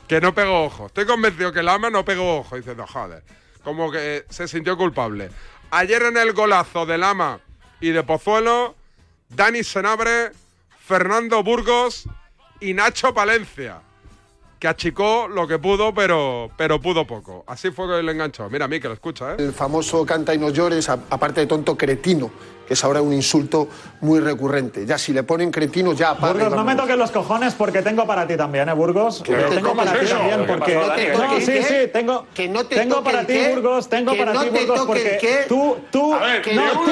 que no pegó ojo. Estoy convencido que Lama no pegó ojo. Dice, no, joder. Como que se sintió culpable. Ayer en el golazo de Lama y de Pozuelo, Dani Senabre, Fernando Burgos y Nacho Palencia. Que achicó lo que pudo, pero, pero pudo poco. Así fue que le enganchó. Mira a mí que lo escucha, ¿eh? El famoso canta y no llores, aparte de tonto, cretino, que es ahora un insulto muy recurrente. Ya si le ponen cretino, ya Burgos, no me toques los cojones porque tengo para ti también, ¿eh, Burgos? Que no te tengo para ti también que porque... no te No, toques sí, sí, tengo, que no te tengo para ti, qué, Burgos, tengo que para no ti, te Burgos, porque qué. tú, tú... A ver, no, tú,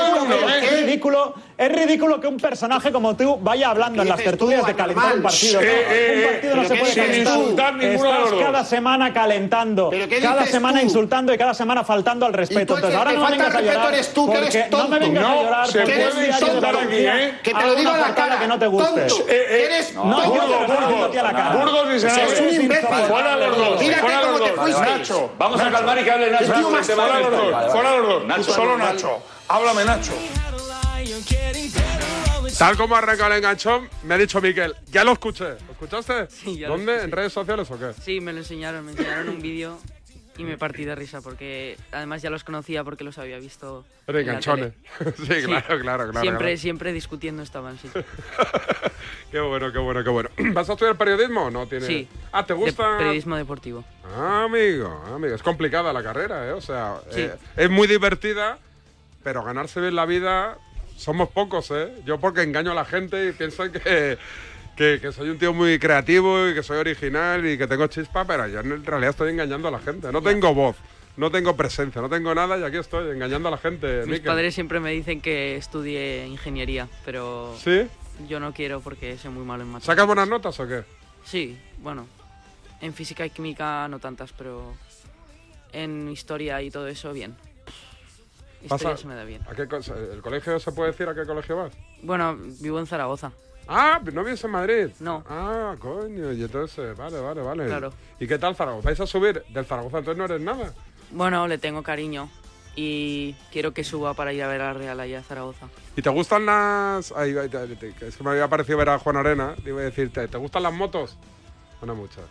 ridículo, es ridículo que un personaje como tú vaya hablando en las tertulias de calentar un partido. Sí, ¿no? eh, un partido no se ¿qué puede calentar. Insultar ninguno de los Estás dos. cada semana calentando, ¿Pero qué cada semana tú? insultando y cada semana faltando al respeto. Entonces ahora no me vengas a llorar eres tú, que eres no me tonto. vengas a No, llorar se puede eres insultar aquí, ¿eh? Que te lo digo a la cara. que no te guste. Tonto. Eres no, tonto. lo Burgos, Burgos. a ti a la cara. Burgos y Senabre. Eres un imbécil. Fuera los dos. Fuera cómo los te dos. fuiste. Nacho, vamos a calmar y que hable Nacho. Fuera los dos. Fuera los dos. Nacho, Solo. Nacho. Háblame, Nacho. Tal como arranca el enganchón, me ha dicho Miquel, ya lo escuché. ¿Lo escuchaste? Sí, ya lo ¿Dónde? escuché. ¿En redes sociales o qué? Sí, me lo enseñaron, me enseñaron un vídeo y me partí de risa porque además ya los conocía porque los había visto. Pero enganchones. Sí, claro, claro, claro. Siempre, claro. siempre discutiendo estaban, sí. Qué bueno, qué bueno, qué bueno. ¿Vas a estudiar periodismo o no? ¿Tiene... Sí. Ah, ¿te De gusta? periodismo deportivo. Ah, amigo, amigo. Es complicada la carrera, ¿eh? O sea, Sí. eh, es muy divertida, pero ganarse bien la vida somos pocos, ¿eh? Yo porque engaño a la gente y piensan que, que, que soy un tío muy creativo y que soy original y que tengo chispa, pero yo en realidad estoy engañando a la gente. No tengo voz, no tengo presencia, no tengo nada y aquí estoy engañando a la gente. Mis Miquel. padres siempre me dicen que estudie ingeniería, pero ¿Sí? yo no quiero porque soy muy malo en matemáticas. ¿Sacas buenas notas o qué? Sí, bueno, en física y química no tantas, pero en historia y todo eso, bien. Historia se me da bien. ¿A qué co- ¿El colegio se puede decir a qué colegio vas? Bueno, vivo en Zaragoza. Ah, ¿no vives en Madrid? No. Ah, coño, y entonces, vale, vale, vale. Claro. ¿Y qué tal Zaragoza? ¿Vais a subir? Del Zaragoza entonces no eres nada. Bueno, le tengo cariño y quiero que suba para ir a ver a Real allá a Zaragoza. ¿Y te gustan las...? Ay, te- es que me había parecido ver a Juan Arena, te iba a decirte, ¿te gustan las motos? O no muchas.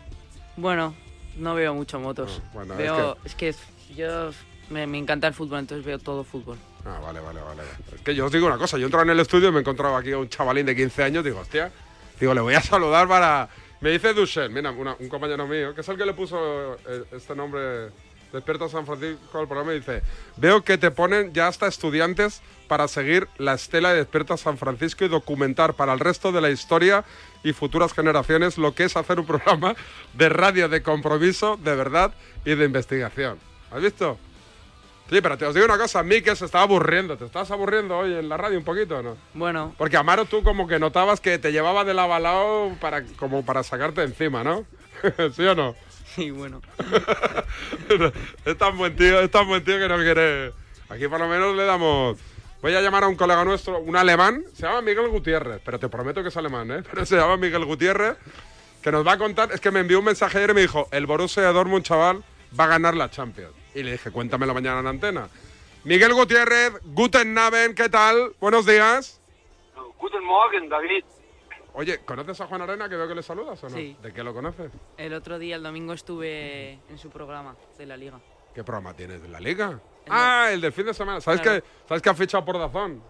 Bueno, no veo mucho motos. Ah, bueno, veo, es que, yo me, me encanta el fútbol, entonces veo todo fútbol. Ah, vale, vale, vale. Es que yo os digo una cosa, yo entro en el estudio y me he encontrado aquí a un chavalín de 15 años, digo, hostia, digo, le voy a saludar para... Me dice Duchel, mira, una- un compañero mío, que es el que le puso eh, este nombre, Despierta San Francisco al programa, y dice, veo que te ponen ya hasta estudiantes para seguir la estela de Despierta San Francisco y documentar para el resto de la historia y futuras generaciones lo que es hacer un programa de radio de compromiso, de verdad y de investigación. ¿Has visto? Sí, pero te os digo una cosa, Mikel se estaba aburriendo. ¿Te estás aburriendo hoy en la radio un poquito o no? Bueno, Porque Amaro tú como que notabas que te llevaba de lado a lado para, como para sacarte encima, ¿no? ¿Sí o no? sí, bueno. es tan buen tío, es tan buen tío que no quiere... Aquí por lo menos le damos... Voy a llamar a un colega nuestro, un alemán, se llama Miguel Gutiérrez, pero te prometo que es alemán, ¿eh? Pero se llama Miguel Gutiérrez, que nos va a contar, es que me envió un mensaje ayer y me dijo, el Borussia Dortmund, chaval, va a ganar la Champions. Y le dije, cuéntamelo mañana en antena. Miguel Gutiérrez, Guten Abend, ¿qué tal? Buenos días. Guten Morgen, David. Oye, ¿conoces a Juan Arena que veo que le saludas o no? Sí. ¿De qué lo conoces? El otro día, el domingo, estuve en su programa de la liga. ¿Qué programa tienes? ¿De la Liga? Ah, el del fin de semana. ¿Sabes, Claro. que, ¿Sabes que ha fichado por Dazón?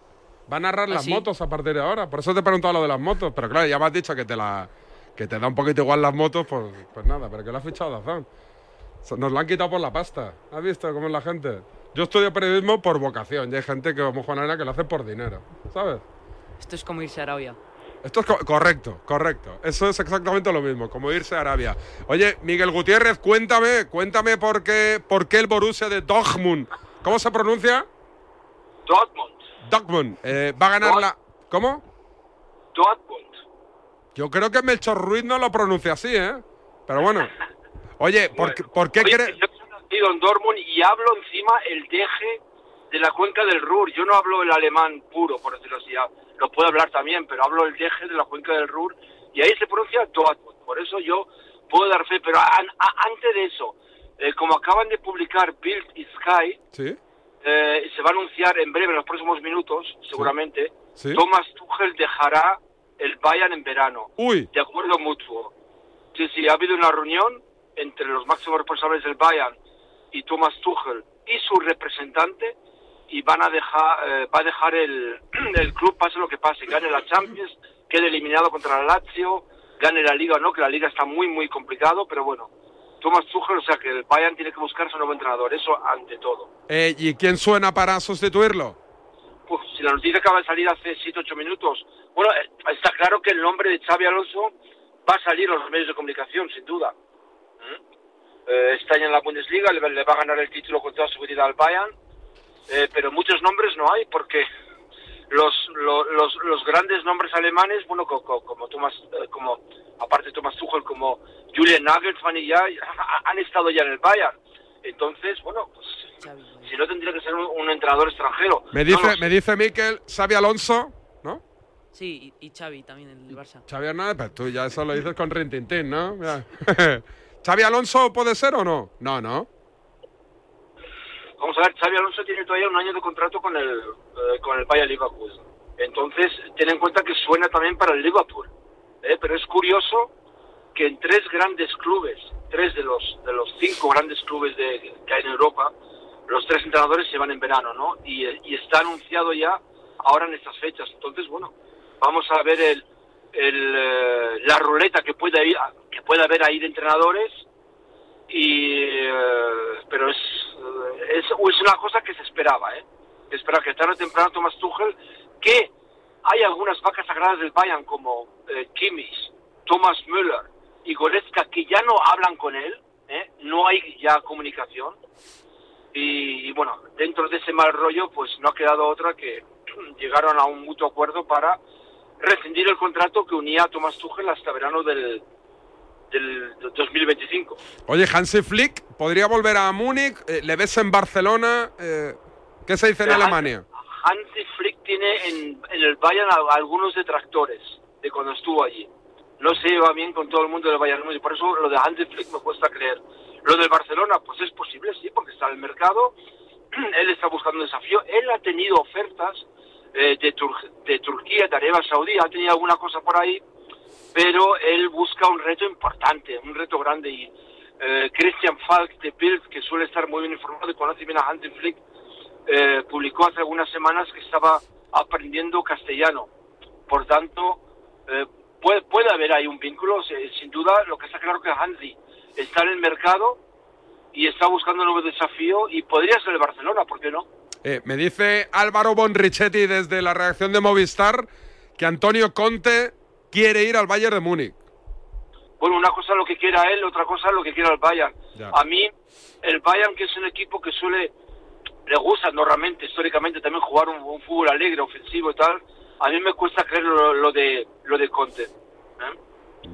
Va a narrar ¿Ah, las sí? motos a partir de ahora. Por eso te he preguntado lo de las motos. Pero claro, ya me has dicho que te la que te da un poquito igual las motos, pues, pues nada, pero que lo ha fichado Dazón. Nos lo han quitado por la pasta. ¿Has visto cómo es la gente? Yo estudio periodismo por vocación y hay gente que como Juan Arena que lo hace por dinero, ¿sabes? Esto es como irse a Arabia. Esto es co- correcto, correcto. Eso es exactamente lo mismo, como irse a Arabia. Oye, Miguel Gutiérrez, cuéntame, cuéntame por qué, por qué el Borussia de Dortmund. ¿Cómo se pronuncia? Dortmund. Dortmund. Eh, va a ganar la... ¿Cómo? Dortmund. Yo creo que Melchor Ruiz no lo pronuncia así, ¿eh? Pero bueno. Oye, ¿por, qué- ¿por qué crees...? Yo soy nacido en Dortmund y hablo encima el deje de la cuenca del Ruhr. Yo no hablo el alemán puro, por decirlo así. ya Lo puedo hablar también, pero hablo el deje de la cuenca del Ruhr y ahí se pronuncia Dortmund. Por eso yo puedo dar fe. Pero an- a- antes de eso, eh, como acaban de publicar Bild y Sky, Sí. eh, se va a anunciar en breve, en los próximos minutos, seguramente, Sí. Thomas Tuchel dejará el Bayern en verano, Uy. de acuerdo mutuo. Sí, sí, ha habido una reunión entre los máximos responsables del Bayern y Thomas Tuchel y su representante y van a dejar, eh, va a dejar el, el club pase lo que pase, gane la Champions, quede eliminado contra la Lazio, gane la Liga o no, que la Liga está muy, muy complicado, pero bueno, Thomas Tuchel, o sea que el Bayern tiene que buscarse un nuevo entrenador, eso ante todo. Eh, ¿Y quién suena para sustituirlo? Uf, si la noticia acaba de salir hace 7-8 minutos, bueno, eh, está claro que el nombre de Xavi Alonso va a salir en los medios de comunicación, sin duda. ¿Mm? Eh, está ya en la Bundesliga, le, le va a ganar el título con toda seguridad al Bayern, eh, pero muchos nombres no hay porque los, lo- los, los grandes nombres alemanes, bueno, co- co- como, Thomas, eh, como aparte Thomas Tuchel, como Julian Nagelsmann y ya, han estado ya en el Bayern. Entonces, bueno, pues si no tendría que ser un, un entrenador extranjero. Me dice, me dice Miquel, Xavi Alonso, ¿no? Sí, y, y Xavi también, el Barça. Xavi Hernández, pero tú ya eso lo dices con Rintintín, ¿no? ¿Xavi Alonso puede ser o no? No, no. Vamos a ver, Xavi Alonso tiene todavía un año de contrato con el, eh, con el Bayern Liverpool. Entonces, ten en cuenta que suena también para el Liverpool. ¿eh? Pero es curioso que en tres grandes clubes, tres de los, de los cinco grandes clubes de, que hay en Europa, los tres entrenadores se van en verano, ¿no? Y, y está anunciado ya ahora en estas fechas. Entonces, bueno, vamos a ver el, el, eh, la ruleta que puede, que puede haber ahí de entrenadores y eh, pero es, eh, es es una cosa que se esperaba eh espera que tarde o temprano Thomas Tuchel que hay algunas vacas sagradas del Bayern como eh, Kimmich Thomas Müller y Goretzka que ya no hablan con él ¿eh? no hay ya comunicación y, y bueno dentro de ese mal rollo pues no ha quedado otra que llegaron a un mutuo acuerdo para rescindir el contrato que unía a Thomas Tuchel hasta verano del del 2025 Oye, Hansi Flick, ¿podría volver a Múnich? Eh, ¿Le ves en Barcelona? Eh, ¿Qué se dice en Alemania? Hansi Flick tiene en, en el Bayern a- algunos detractores de cuando estuvo allí. No se lleva bien con todo el mundo del Bayern Múnich, por eso lo de Hansi Flick me cuesta creer. Lo del Barcelona, pues es posible, sí, porque está en el mercado, él está buscando un desafío, él ha tenido ofertas eh, de, Tur- de Turquía, de Arabia Saudí, ha tenido alguna cosa por ahí, pero él busca un reto importante, un reto grande y eh, Christian Falk de Bild, que suele estar muy bien informado y conoce bien a Hansi Flick, eh, publicó hace algunas semanas que estaba aprendiendo castellano. Por tanto, puede, puede haber ahí un vínculo, sin duda, lo que está claro que Hansi está en el mercado y está buscando un nuevo desafío y podría ser el Barcelona, ¿por qué no? Eh, me dice Álvaro Bonrichetti desde la reacción de Movistar que Antonio Conte quiere ir al Bayern de Múnich. Bueno, una cosa es lo que quiera él, otra cosa es lo que quiera el Bayern. Ya. A mí, el Bayern, que es un equipo que suele, le gusta normalmente, históricamente, también jugar un, un fútbol alegre, ofensivo y tal, a mí me cuesta creer lo, lo de lo de Conte. ¿eh?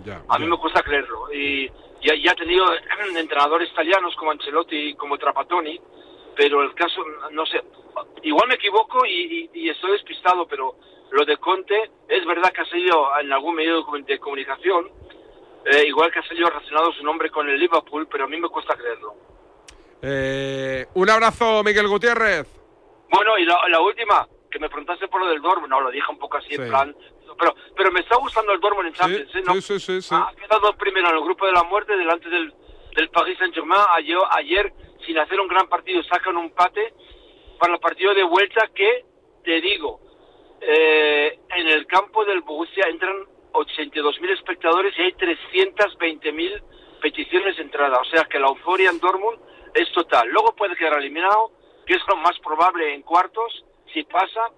Ya, A mí me cuesta creerlo. Y ya, ya ha tenido entrenadores italianos como Ancelotti y como Trapattoni, pero el caso, no sé, igual me equivoco y, y- y estoy despistado, pero lo de Conte es verdad que ha salido en algún medio de comu- de comunicación, eh, igual que ha salido relacionado su nombre con el Liverpool, pero a mí me cuesta creerlo. Eh, un abrazo, Miguel Gutiérrez. Bueno, y la, la última, que me preguntaste por lo del Dortmund, no, lo dije un poco así en Sí. plan, pero, pero me está gustando el Dortmund en Champions, ¿eh? No, Sí, sí, sí, sí. ha quedado primero en el grupo de la muerte delante del, del Paris Saint-Germain. Ayer, ayer, sin hacer un gran partido, sacan un empate para el partido de vuelta que, te digo, eh, en el campo del Borussia entran 82.000 espectadores y hay 320.000 peticiones de entrada. O sea que la euforia en Dortmund es total. Luego puede quedar eliminado, que es lo más probable en cuartos, si pasa,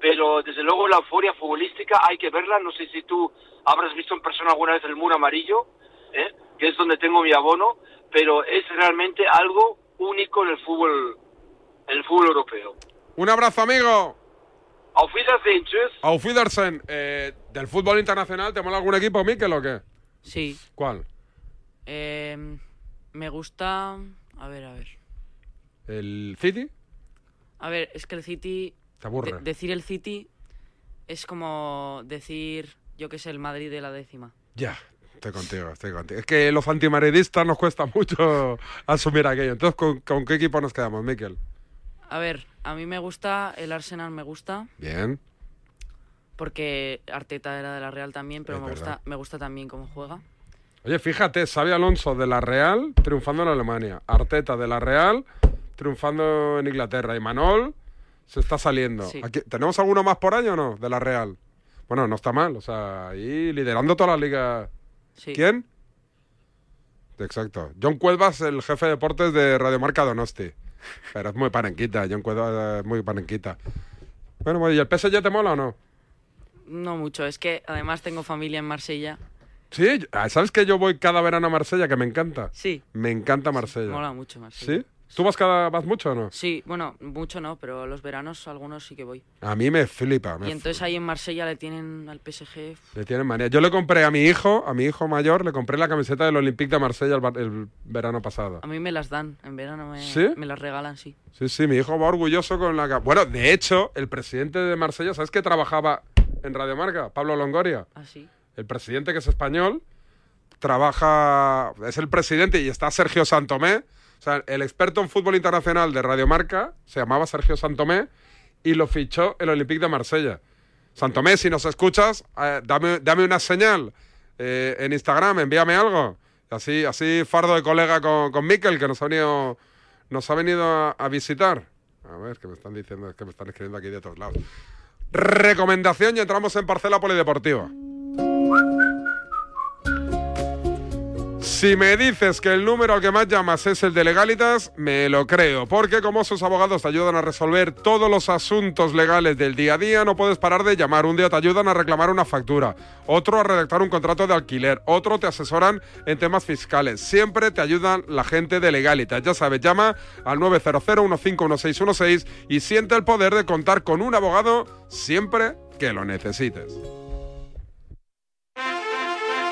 pero desde luego la euforia futbolística hay que verla. No sé si tú habrás visto en persona alguna vez el muro amarillo, ¿eh? que es donde tengo mi abono, pero es realmente algo único en el fútbol, en el fútbol europeo. Un abrazo, amigo. Auf Wiedersehen, tschüss. Auf Wiedersehen. Eh, ¿Del fútbol internacional te mola algún equipo, Miquel, o qué? Sí. ¿Cuál? Eh, me gusta. A ver, a ver. ¿El City? A ver, es que el City. Te aburre. de- decir el City es como decir, yo qué sé, el Madrid de la décima. Ya. Estoy contigo, estoy contigo. Es que los antimaridistas nos cuesta mucho asumir aquello. Entonces, ¿con, con qué equipo nos quedamos, Miquel? A ver, a mí me gusta, el Arsenal me gusta, Bien. porque Arteta era de la Real también, pero Es me verdad. gusta, me gusta también cómo juega. Oye, fíjate, Xavi Alonso de la Real triunfando en Alemania. Arteta de la Real triunfando en Inglaterra. Y Manol se está saliendo. Sí. Aquí- ¿Tenemos alguno más por año o no? De la Real. Bueno, no está mal. O sea, ahí liderando toda la ¿Quién? Exacto. John Cuevas, el jefe de deportes de Radiomarca Donosti. Pero es muy panenquita. John Cuevas es muy panenquita. Bueno, bueno, ¿y el PSG te mola o no? No mucho, es que además tengo familia en Marsella. Sí, ah, ¿sabes que yo voy cada verano a Marsella? Que me encanta. Sí. Me encanta Marsella. Mola mucho Marsella. ¿Sí? ¿Tú vas cada vas mucho o no? Sí, bueno, mucho no, pero los veranos algunos sí que voy. A mí me flipa. me Y entonces ahí en Marsella le tienen al PSG. Le tienen manía. Yo le compré a mi hijo, a mi hijo mayor, le compré la camiseta del Olympique de Marsella el, el verano pasado. A mí me las dan, en verano me, ¿Sí? me las regalan, sí. Sí, sí, mi hijo va orgulloso con la... Bueno, de hecho, el presidente de Marsella, ¿sabes que trabajaba en Radio Marca? Pablo Longoria. Ah, sí. El presidente que es español, trabaja... Es el presidente y está Sergio Santomé. O sea, el experto en fútbol internacional de Radio Marca se llamaba Sergio Santomé y lo fichó el Olympique de Marsella. Santomé, si nos escuchas, eh, dame, dame una señal eh, en Instagram, envíame algo. Así, así fardo de colega con, con Miquel, que nos ha venido, nos ha venido a, visitar. A ver, que me están diciendo, es que me están escribiendo aquí de todos lados. Recomendación y entramos en parcela polideportiva. Si me dices que el número al que más llamas es el de Legalitas, me lo creo, porque como sus abogados te ayudan a resolver todos los asuntos legales del día a día, no puedes parar de llamar. Un día te ayudan a reclamar una factura, otro a redactar un contrato de alquiler, otro te asesoran en temas fiscales. Siempre te ayudan la gente de Legalitas. Ya sabes, llama al 900-151616 y siente el poder de contar con un abogado siempre que lo necesites.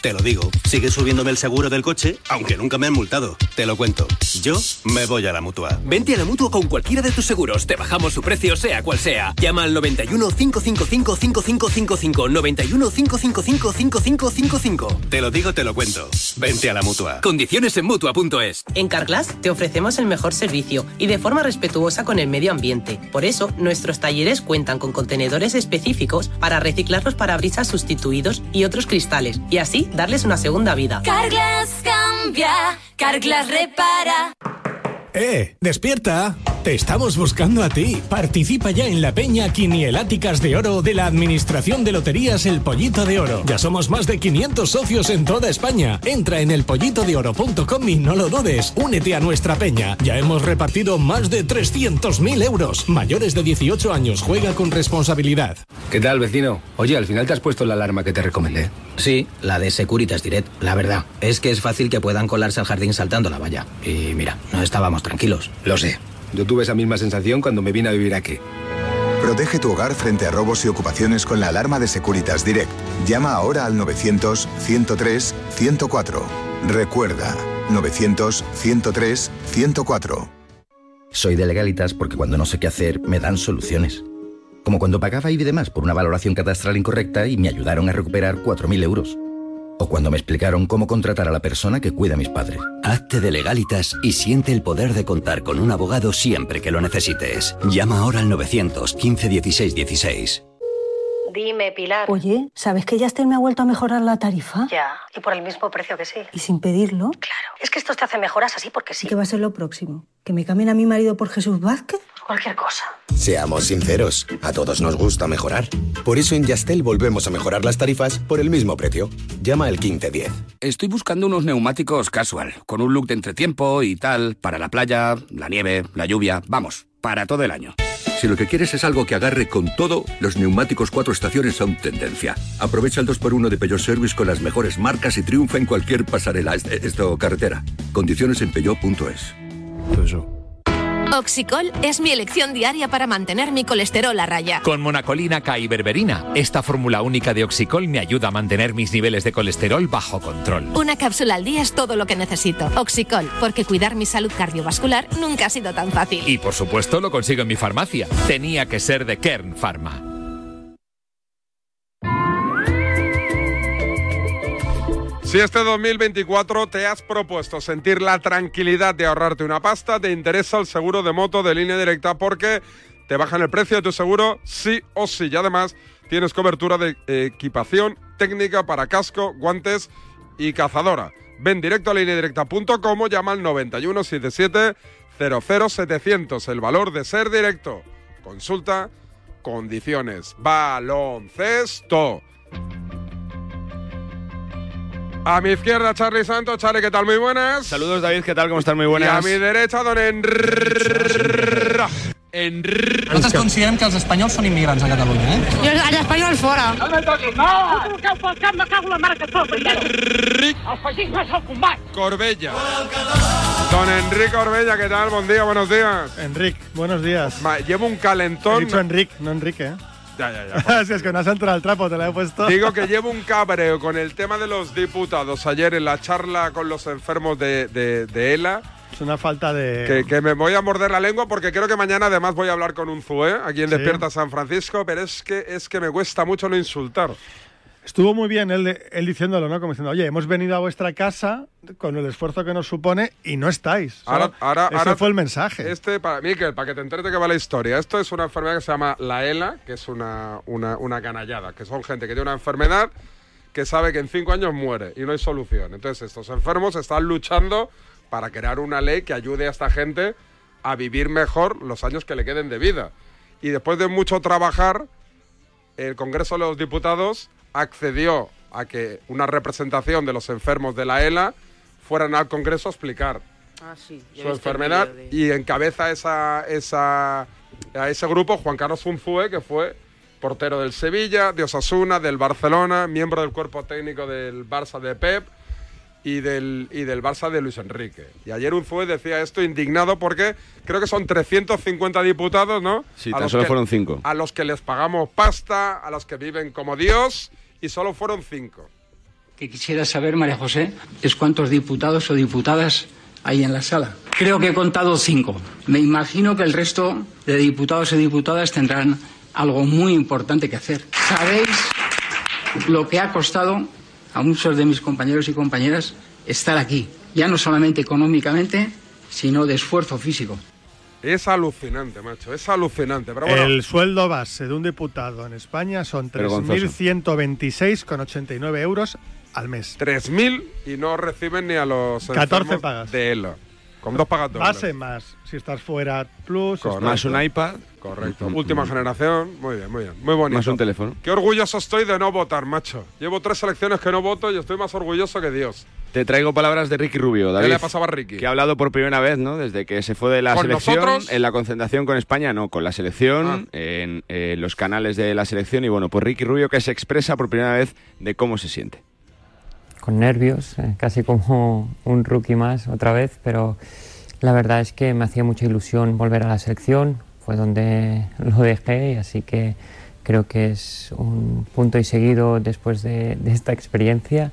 Te lo digo. Sigue subiéndome el seguro del coche, aunque nunca me han multado. Te lo cuento. Yo me voy a la mutua. Vente a la mutua con cualquiera de tus seguros. Te bajamos su precio, sea cual sea. Llama al 91 555 5555. 91 555 5555. Te lo digo, te lo cuento. Vente a la mutua. Condiciones en mutua.es. En Carglass te ofrecemos el mejor servicio y de forma respetuosa con el medio ambiente. Por eso, nuestros talleres cuentan con contenedores específicos para reciclar los parabrisas sustituidos y otros cristales y así darles una segunda vida. Carglass cambia, Carglass repara. ¡Eh! ¡Despierta! Te estamos buscando a ti. Participa ya en la peña Quinieláticas de Oro de la Administración de Loterías El Pollito de Oro. Ya somos más de 500 socios en toda España. Entra en elpollitodeoro.com y no lo dudes. Únete a nuestra peña. Ya hemos repartido más de 300.000 euros. Mayores de 18 años, juega con responsabilidad. ¿Qué tal, vecino? Oye, al final te has puesto la alarma que te recomendé. Sí, la de Securitas Direct. La verdad, es que es fácil que puedan colarse al jardín saltando la valla. Y mira, no estábamos tranquilos. Lo sé. Yo tuve esa misma sensación cuando me vine a vivir aquí. Protege tu hogar frente a robos y ocupaciones con la alarma de Securitas Direct. Llama ahora al 900-103-104. Recuerda, 900-103-104. Soy de legalitas porque cuando no sé qué hacer me dan soluciones. Como cuando pagaba y demás por una valoración catastral incorrecta y me ayudaron a recuperar 4.000 euros. O cuando me explicaron cómo contratar a la persona que cuida a mis padres. Hazte de legalitas y siente el poder de contar con un abogado siempre que lo necesites. Llama ahora al 915 16 16. Dime, Pilar. Oye, ¿sabes que Yastel me ha vuelto a mejorar la tarifa? Ya, y por el mismo precio que sí. Y sin pedirlo. Claro. Es que esto te hace mejoras así porque sí. ¿Qué va a ser lo próximo? ¿Que me cambien a mi marido por Jesús Vázquez? Cualquier cosa. Seamos sinceros, a todos nos gusta mejorar. Por eso en Yastel volvemos a mejorar las tarifas por el mismo precio. Llama al 1510. Estoy buscando unos neumáticos casual, con un look de entretiempo y tal, para la playa, la nieve, la lluvia, vamos, para todo el año. Si lo que quieres es algo que agarre con todo, los neumáticos cuatro estaciones son tendencia. Aprovecha el 2x1 de Peugeot Service con las mejores marcas y triunfa en cualquier pasarela, est- esto carretera. Condiciones en peugeot.es. Oxicol es mi elección diaria para mantener mi colesterol a raya. Con monacolina K y berberina, esta fórmula única de Oxicol me ayuda a mantener mis niveles de colesterol bajo control. Una cápsula al día es todo lo que necesito. Oxicol, porque cuidar mi salud cardiovascular nunca ha sido tan fácil. Y por supuesto lo consigo en mi farmacia. Tenía que ser de Kern Pharma. Si este 2024 te has propuesto sentir la tranquilidad de ahorrarte una pasta, te interesa el seguro de moto de línea directa porque te bajan el precio de tu seguro sí o sí. Y además tienes cobertura de equipación técnica para casco, guantes y cazadora. Ven directo a lineadirecta.com o llama al 9177 00700. El valor de ser directo. Consulta condiciones. Baloncesto. A mi izquierda, Charlie Santos. Charlie, ¿qué tal? Muy buenas. Saludos, David, ¿qué tal? ¿Cómo están? Muy buenas. Y a mi derecha, don Enr... Enr... Nosaltres considerem que els espanyols són immigrants a Catalunya, eh? Jo, els espanyols fora. No me toquis, no! Que el cap me cago en la mare que et fa, primero. El feixisme és el combat. Corbella. Don Enrique Corbella, ¿qué tal? Buen día, buenos días. Enric, buenos días. Ma, llevo un calentón. He dicho Enric, no Enrique, ¿eh? Ya, ya, ya. si es que no has entrado al trapo, te la he puesto. Digo que llevo un cabreo con el tema de los diputados ayer en la charla con los enfermos de, de- de ELA. Es una falta de. Que, que me voy a morder la lengua porque creo que mañana además voy a hablar con un ZUE aquí en Sí. Despierta San Francisco, pero es que, es que me cuesta mucho no insultar. Estuvo muy bien él, él diciéndolo, ¿no? Como diciendo, oye, hemos venido a vuestra casa con el esfuerzo que nos supone y no estáis. O sea, Ahora, ahora, ese ahora- fue el mensaje. Este, para Miquel, para que te enteres de qué va la historia. Esto es una enfermedad que se llama la ELA, que es una, una, una canallada, que son gente que tiene una enfermedad que sabe que en cinco años muere y no hay solución. Entonces, estos enfermos están luchando para crear una ley que ayude a esta gente a vivir mejor los años que le queden de vida. Y después de mucho trabajar, el Congreso de los Diputados accedió a que una representación de los enfermos de la ELA fueran al Congreso a explicar Ah, sí. su enfermedad y encabeza esa, esa, a ese grupo Juan Carlos Unzue, que fue portero del Sevilla, de Osasuna, del Barcelona, miembro del cuerpo técnico del Barça de Pep y del, y del Barça de Luis Enrique. Y ayer Unzue decía esto indignado porque creo que son 350 diputados, ¿no? Sí, A tan los solo que- fueron cinco. A los que les pagamos pasta, a los que viven como Dios, y solo fueron cinco. que quisiera saber, María José, es cuántos diputados o diputadas hay en la sala. Creo que he contado cinco. Me imagino que el resto de diputados y diputadas tendrán algo muy importante que hacer. ¿Sabéis lo que ha costado a muchos de mis compañeros y compañeras estar aquí? Ya no solamente económicamente, sino de esfuerzo físico. Es alucinante, macho, es alucinante. Pero bueno, El sueldo base de un diputado en España son Vergonzoso. 3.126,89 euros al mes. 3.000 y no reciben ni a los 14 enfermos pagas. de ELA. Con dos pagas dobles. Base más. Si estás fuera, plus. Correcto. Más un iPad. Correcto. Mm, Última mm. generación. Muy bien, muy bien. Muy bonito. Más un teléfono. Qué orgulloso estoy de no votar, macho. Llevo tres elecciones que no voto y estoy más orgulloso que Dios. Te traigo palabras de Ricky Rubio, David. le pasaba a Ricky? Que ha hablado por primera vez, ¿no? Desde que se fue de la ¿Con selección, nosotros? en la concentración con España, no, con la selección, Ah. en eh, los canales de la selección. Y bueno, pues Ricky Rubio que se expresa por primera vez de cómo se siente. Nervios, eh, casi como un rookie más otra vez, pero la verdad es que me hacía mucha ilusión volver a la selección, fue donde lo dejé así que creo que es un punto y seguido después de, esta experiencia.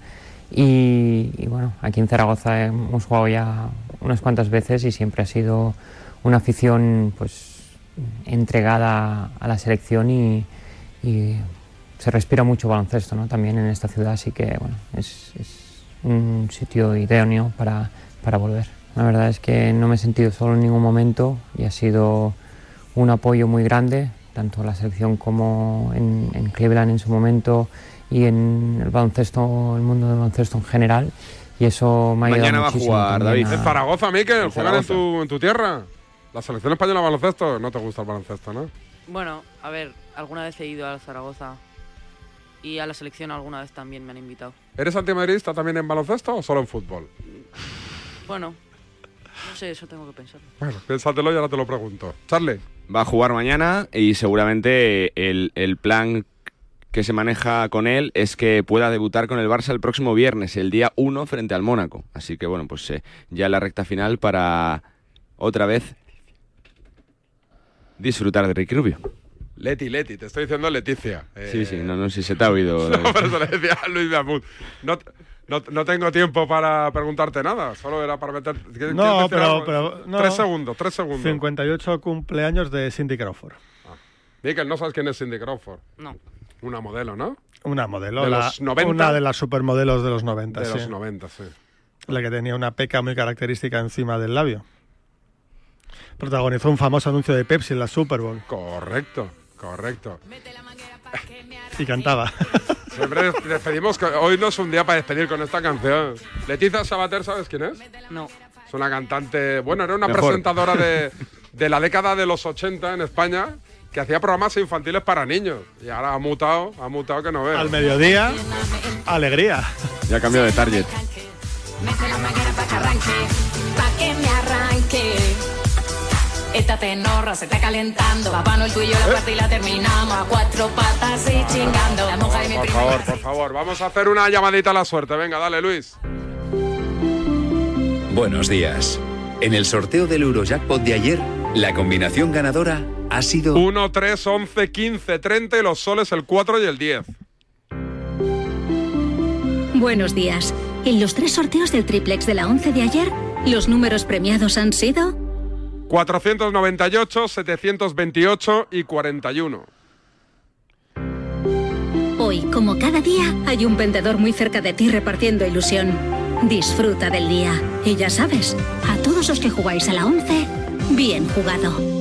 Y, bueno, aquí en Zaragoza hemos jugado ya unas cuantas veces y siempre ha sido una afición pues entregada a la selección y se respira mucho baloncesto ¿no? también en esta ciudad, así que bueno, es, es un sitio idóneo para, para volver. La verdad es que no me he sentido solo en ningún momento y ha sido un apoyo muy grande, tanto la selección como en, en Cleveland en su momento y en el baloncesto, el mundo del baloncesto en general. Y eso me ha ayudado Mañana va a jugar, David. En Zaragoza, Miquel, juegan en tu, en tu tierra. La selección española de baloncesto, no te gusta el baloncesto, ¿no? Bueno, a ver, alguna vez he ido al Zaragoza y a la selección alguna vez también me han invitado. ¿Eres antimadridista también en baloncesto o solo en fútbol? Bueno, no sé, eso tengo que pensar. Bueno, piénsatelo y ahora te lo pregunto. Charlie. Va a jugar mañana y seguramente el, el plan que se maneja con él es que pueda debutar con el Barça el próximo viernes, el día 1 frente al Mónaco. Así que bueno, pues eh, ya la recta final para otra vez disfrutar de Ricky Rubio. Leti, Leti, te estoy diciendo Leticia. Eh, Sí, sí, no, no sé si se te ha oído. No, por eso le decía a Luis Beamut. No, no, no tengo tiempo para preguntarte nada, solo era para meter. ¿quieres- No, pero, pero no. Tres segundos, tres segundos. 58 cumpleaños de Cindy Crawford. Miquel, ¿no sabes quién es Cindy Crawford? No. Una modelo, ¿no? Una modelo, De la- los 90. una de las supermodelos de los 90. De sí. los 90, sí. La que tenía una peca muy característica encima del labio. Protagonizó un famoso anuncio de Pepsi en la Super Bowl. Correcto, correcto. Y cantaba. Siempre des- despedimos. con- Hoy no es un día para despedir con esta canción. Leticia Sabater, ¿sabes quién es? No. Es una cantante. Bueno, era una Mejor. presentadora de, de la década de los 80 en España que hacía programas infantiles para niños. Y ahora ha mutado, ha mutado que no veas. Al mediodía, alegría. Ya cambió de target. Pa' que me arranque. Esta tenorra se está calentando. Papá no el tuyo, la parte y la terminamos. A cuatro patas y chingando. La monja de mi Por favor, por favor, vamos a hacer una llamadita a la suerte. Venga, dale, Luis. Buenos días. En el sorteo del Eurojackpot de ayer, la combinación ganadora ha sido 1, 3, 11, 15, 30 y los soles el 4 y el 10. Buenos días. En los tres sorteos del triplex de la 11 de ayer, los números premiados han sido 498, 728 y 41. Hoy, como cada día, hay un vendedor muy cerca de ti repartiendo ilusión. Disfruta del día. Y ya sabes, a todos los que jugáis a la 11, bien jugado.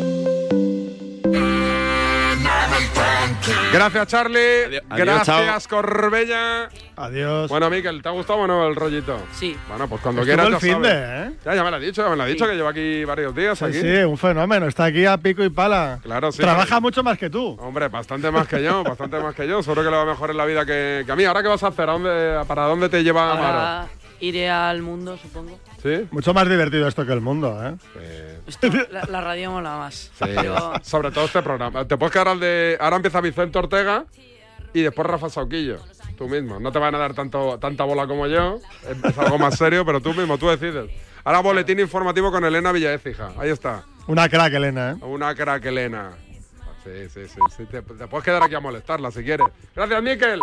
Gracias, Charlie. Adiós, Gracias, Corbella. Adiós. Bueno, Miquel, ¿te ha gustado o no el rollito? Sí. Bueno, pues cuando Estuvo quieras el ya finde, sabes. ¿eh? Ya, ya me lo ha dicho, ya me lo ha dicho, que lleva aquí varios días. Sí, aquí. sí, un fenómeno. Está aquí a pico y pala. Claro, sí. Trabaja mucho más que tú. Hombre, bastante más que yo, bastante más que yo. Seguro que le va mejor en la vida que, que a mí. ¿Ahora qué vas a hacer? ¿A dónde, ¿Para dónde te lleva Amaro? Iré al mundo, supongo. ¿Sí? Mucho más divertido esto que el mundo, ¿eh? Esto, la, la radio mola más. Sí, Yo- sobre todo este programa. Te puedes quedar al de. Ahora empieza Vicente Ortega y después Rafa Sauquillo. Tú mismo. No te van a dar tanto, tanta bola como yo. Es algo más serio, pero tú mismo, tú decides. Ahora boletín informativo con Elena Villaécija. Ahí está. Una crack, Elena, ¿eh? Una crack Elena. Sí, sí, sí. sí. Te, te puedes quedar aquí a molestarla si quieres. Gracias, Miquel.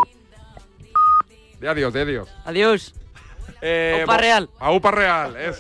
De adiós, de adiós. Adiós. Eh, Upa Real. A Upa Real, eso.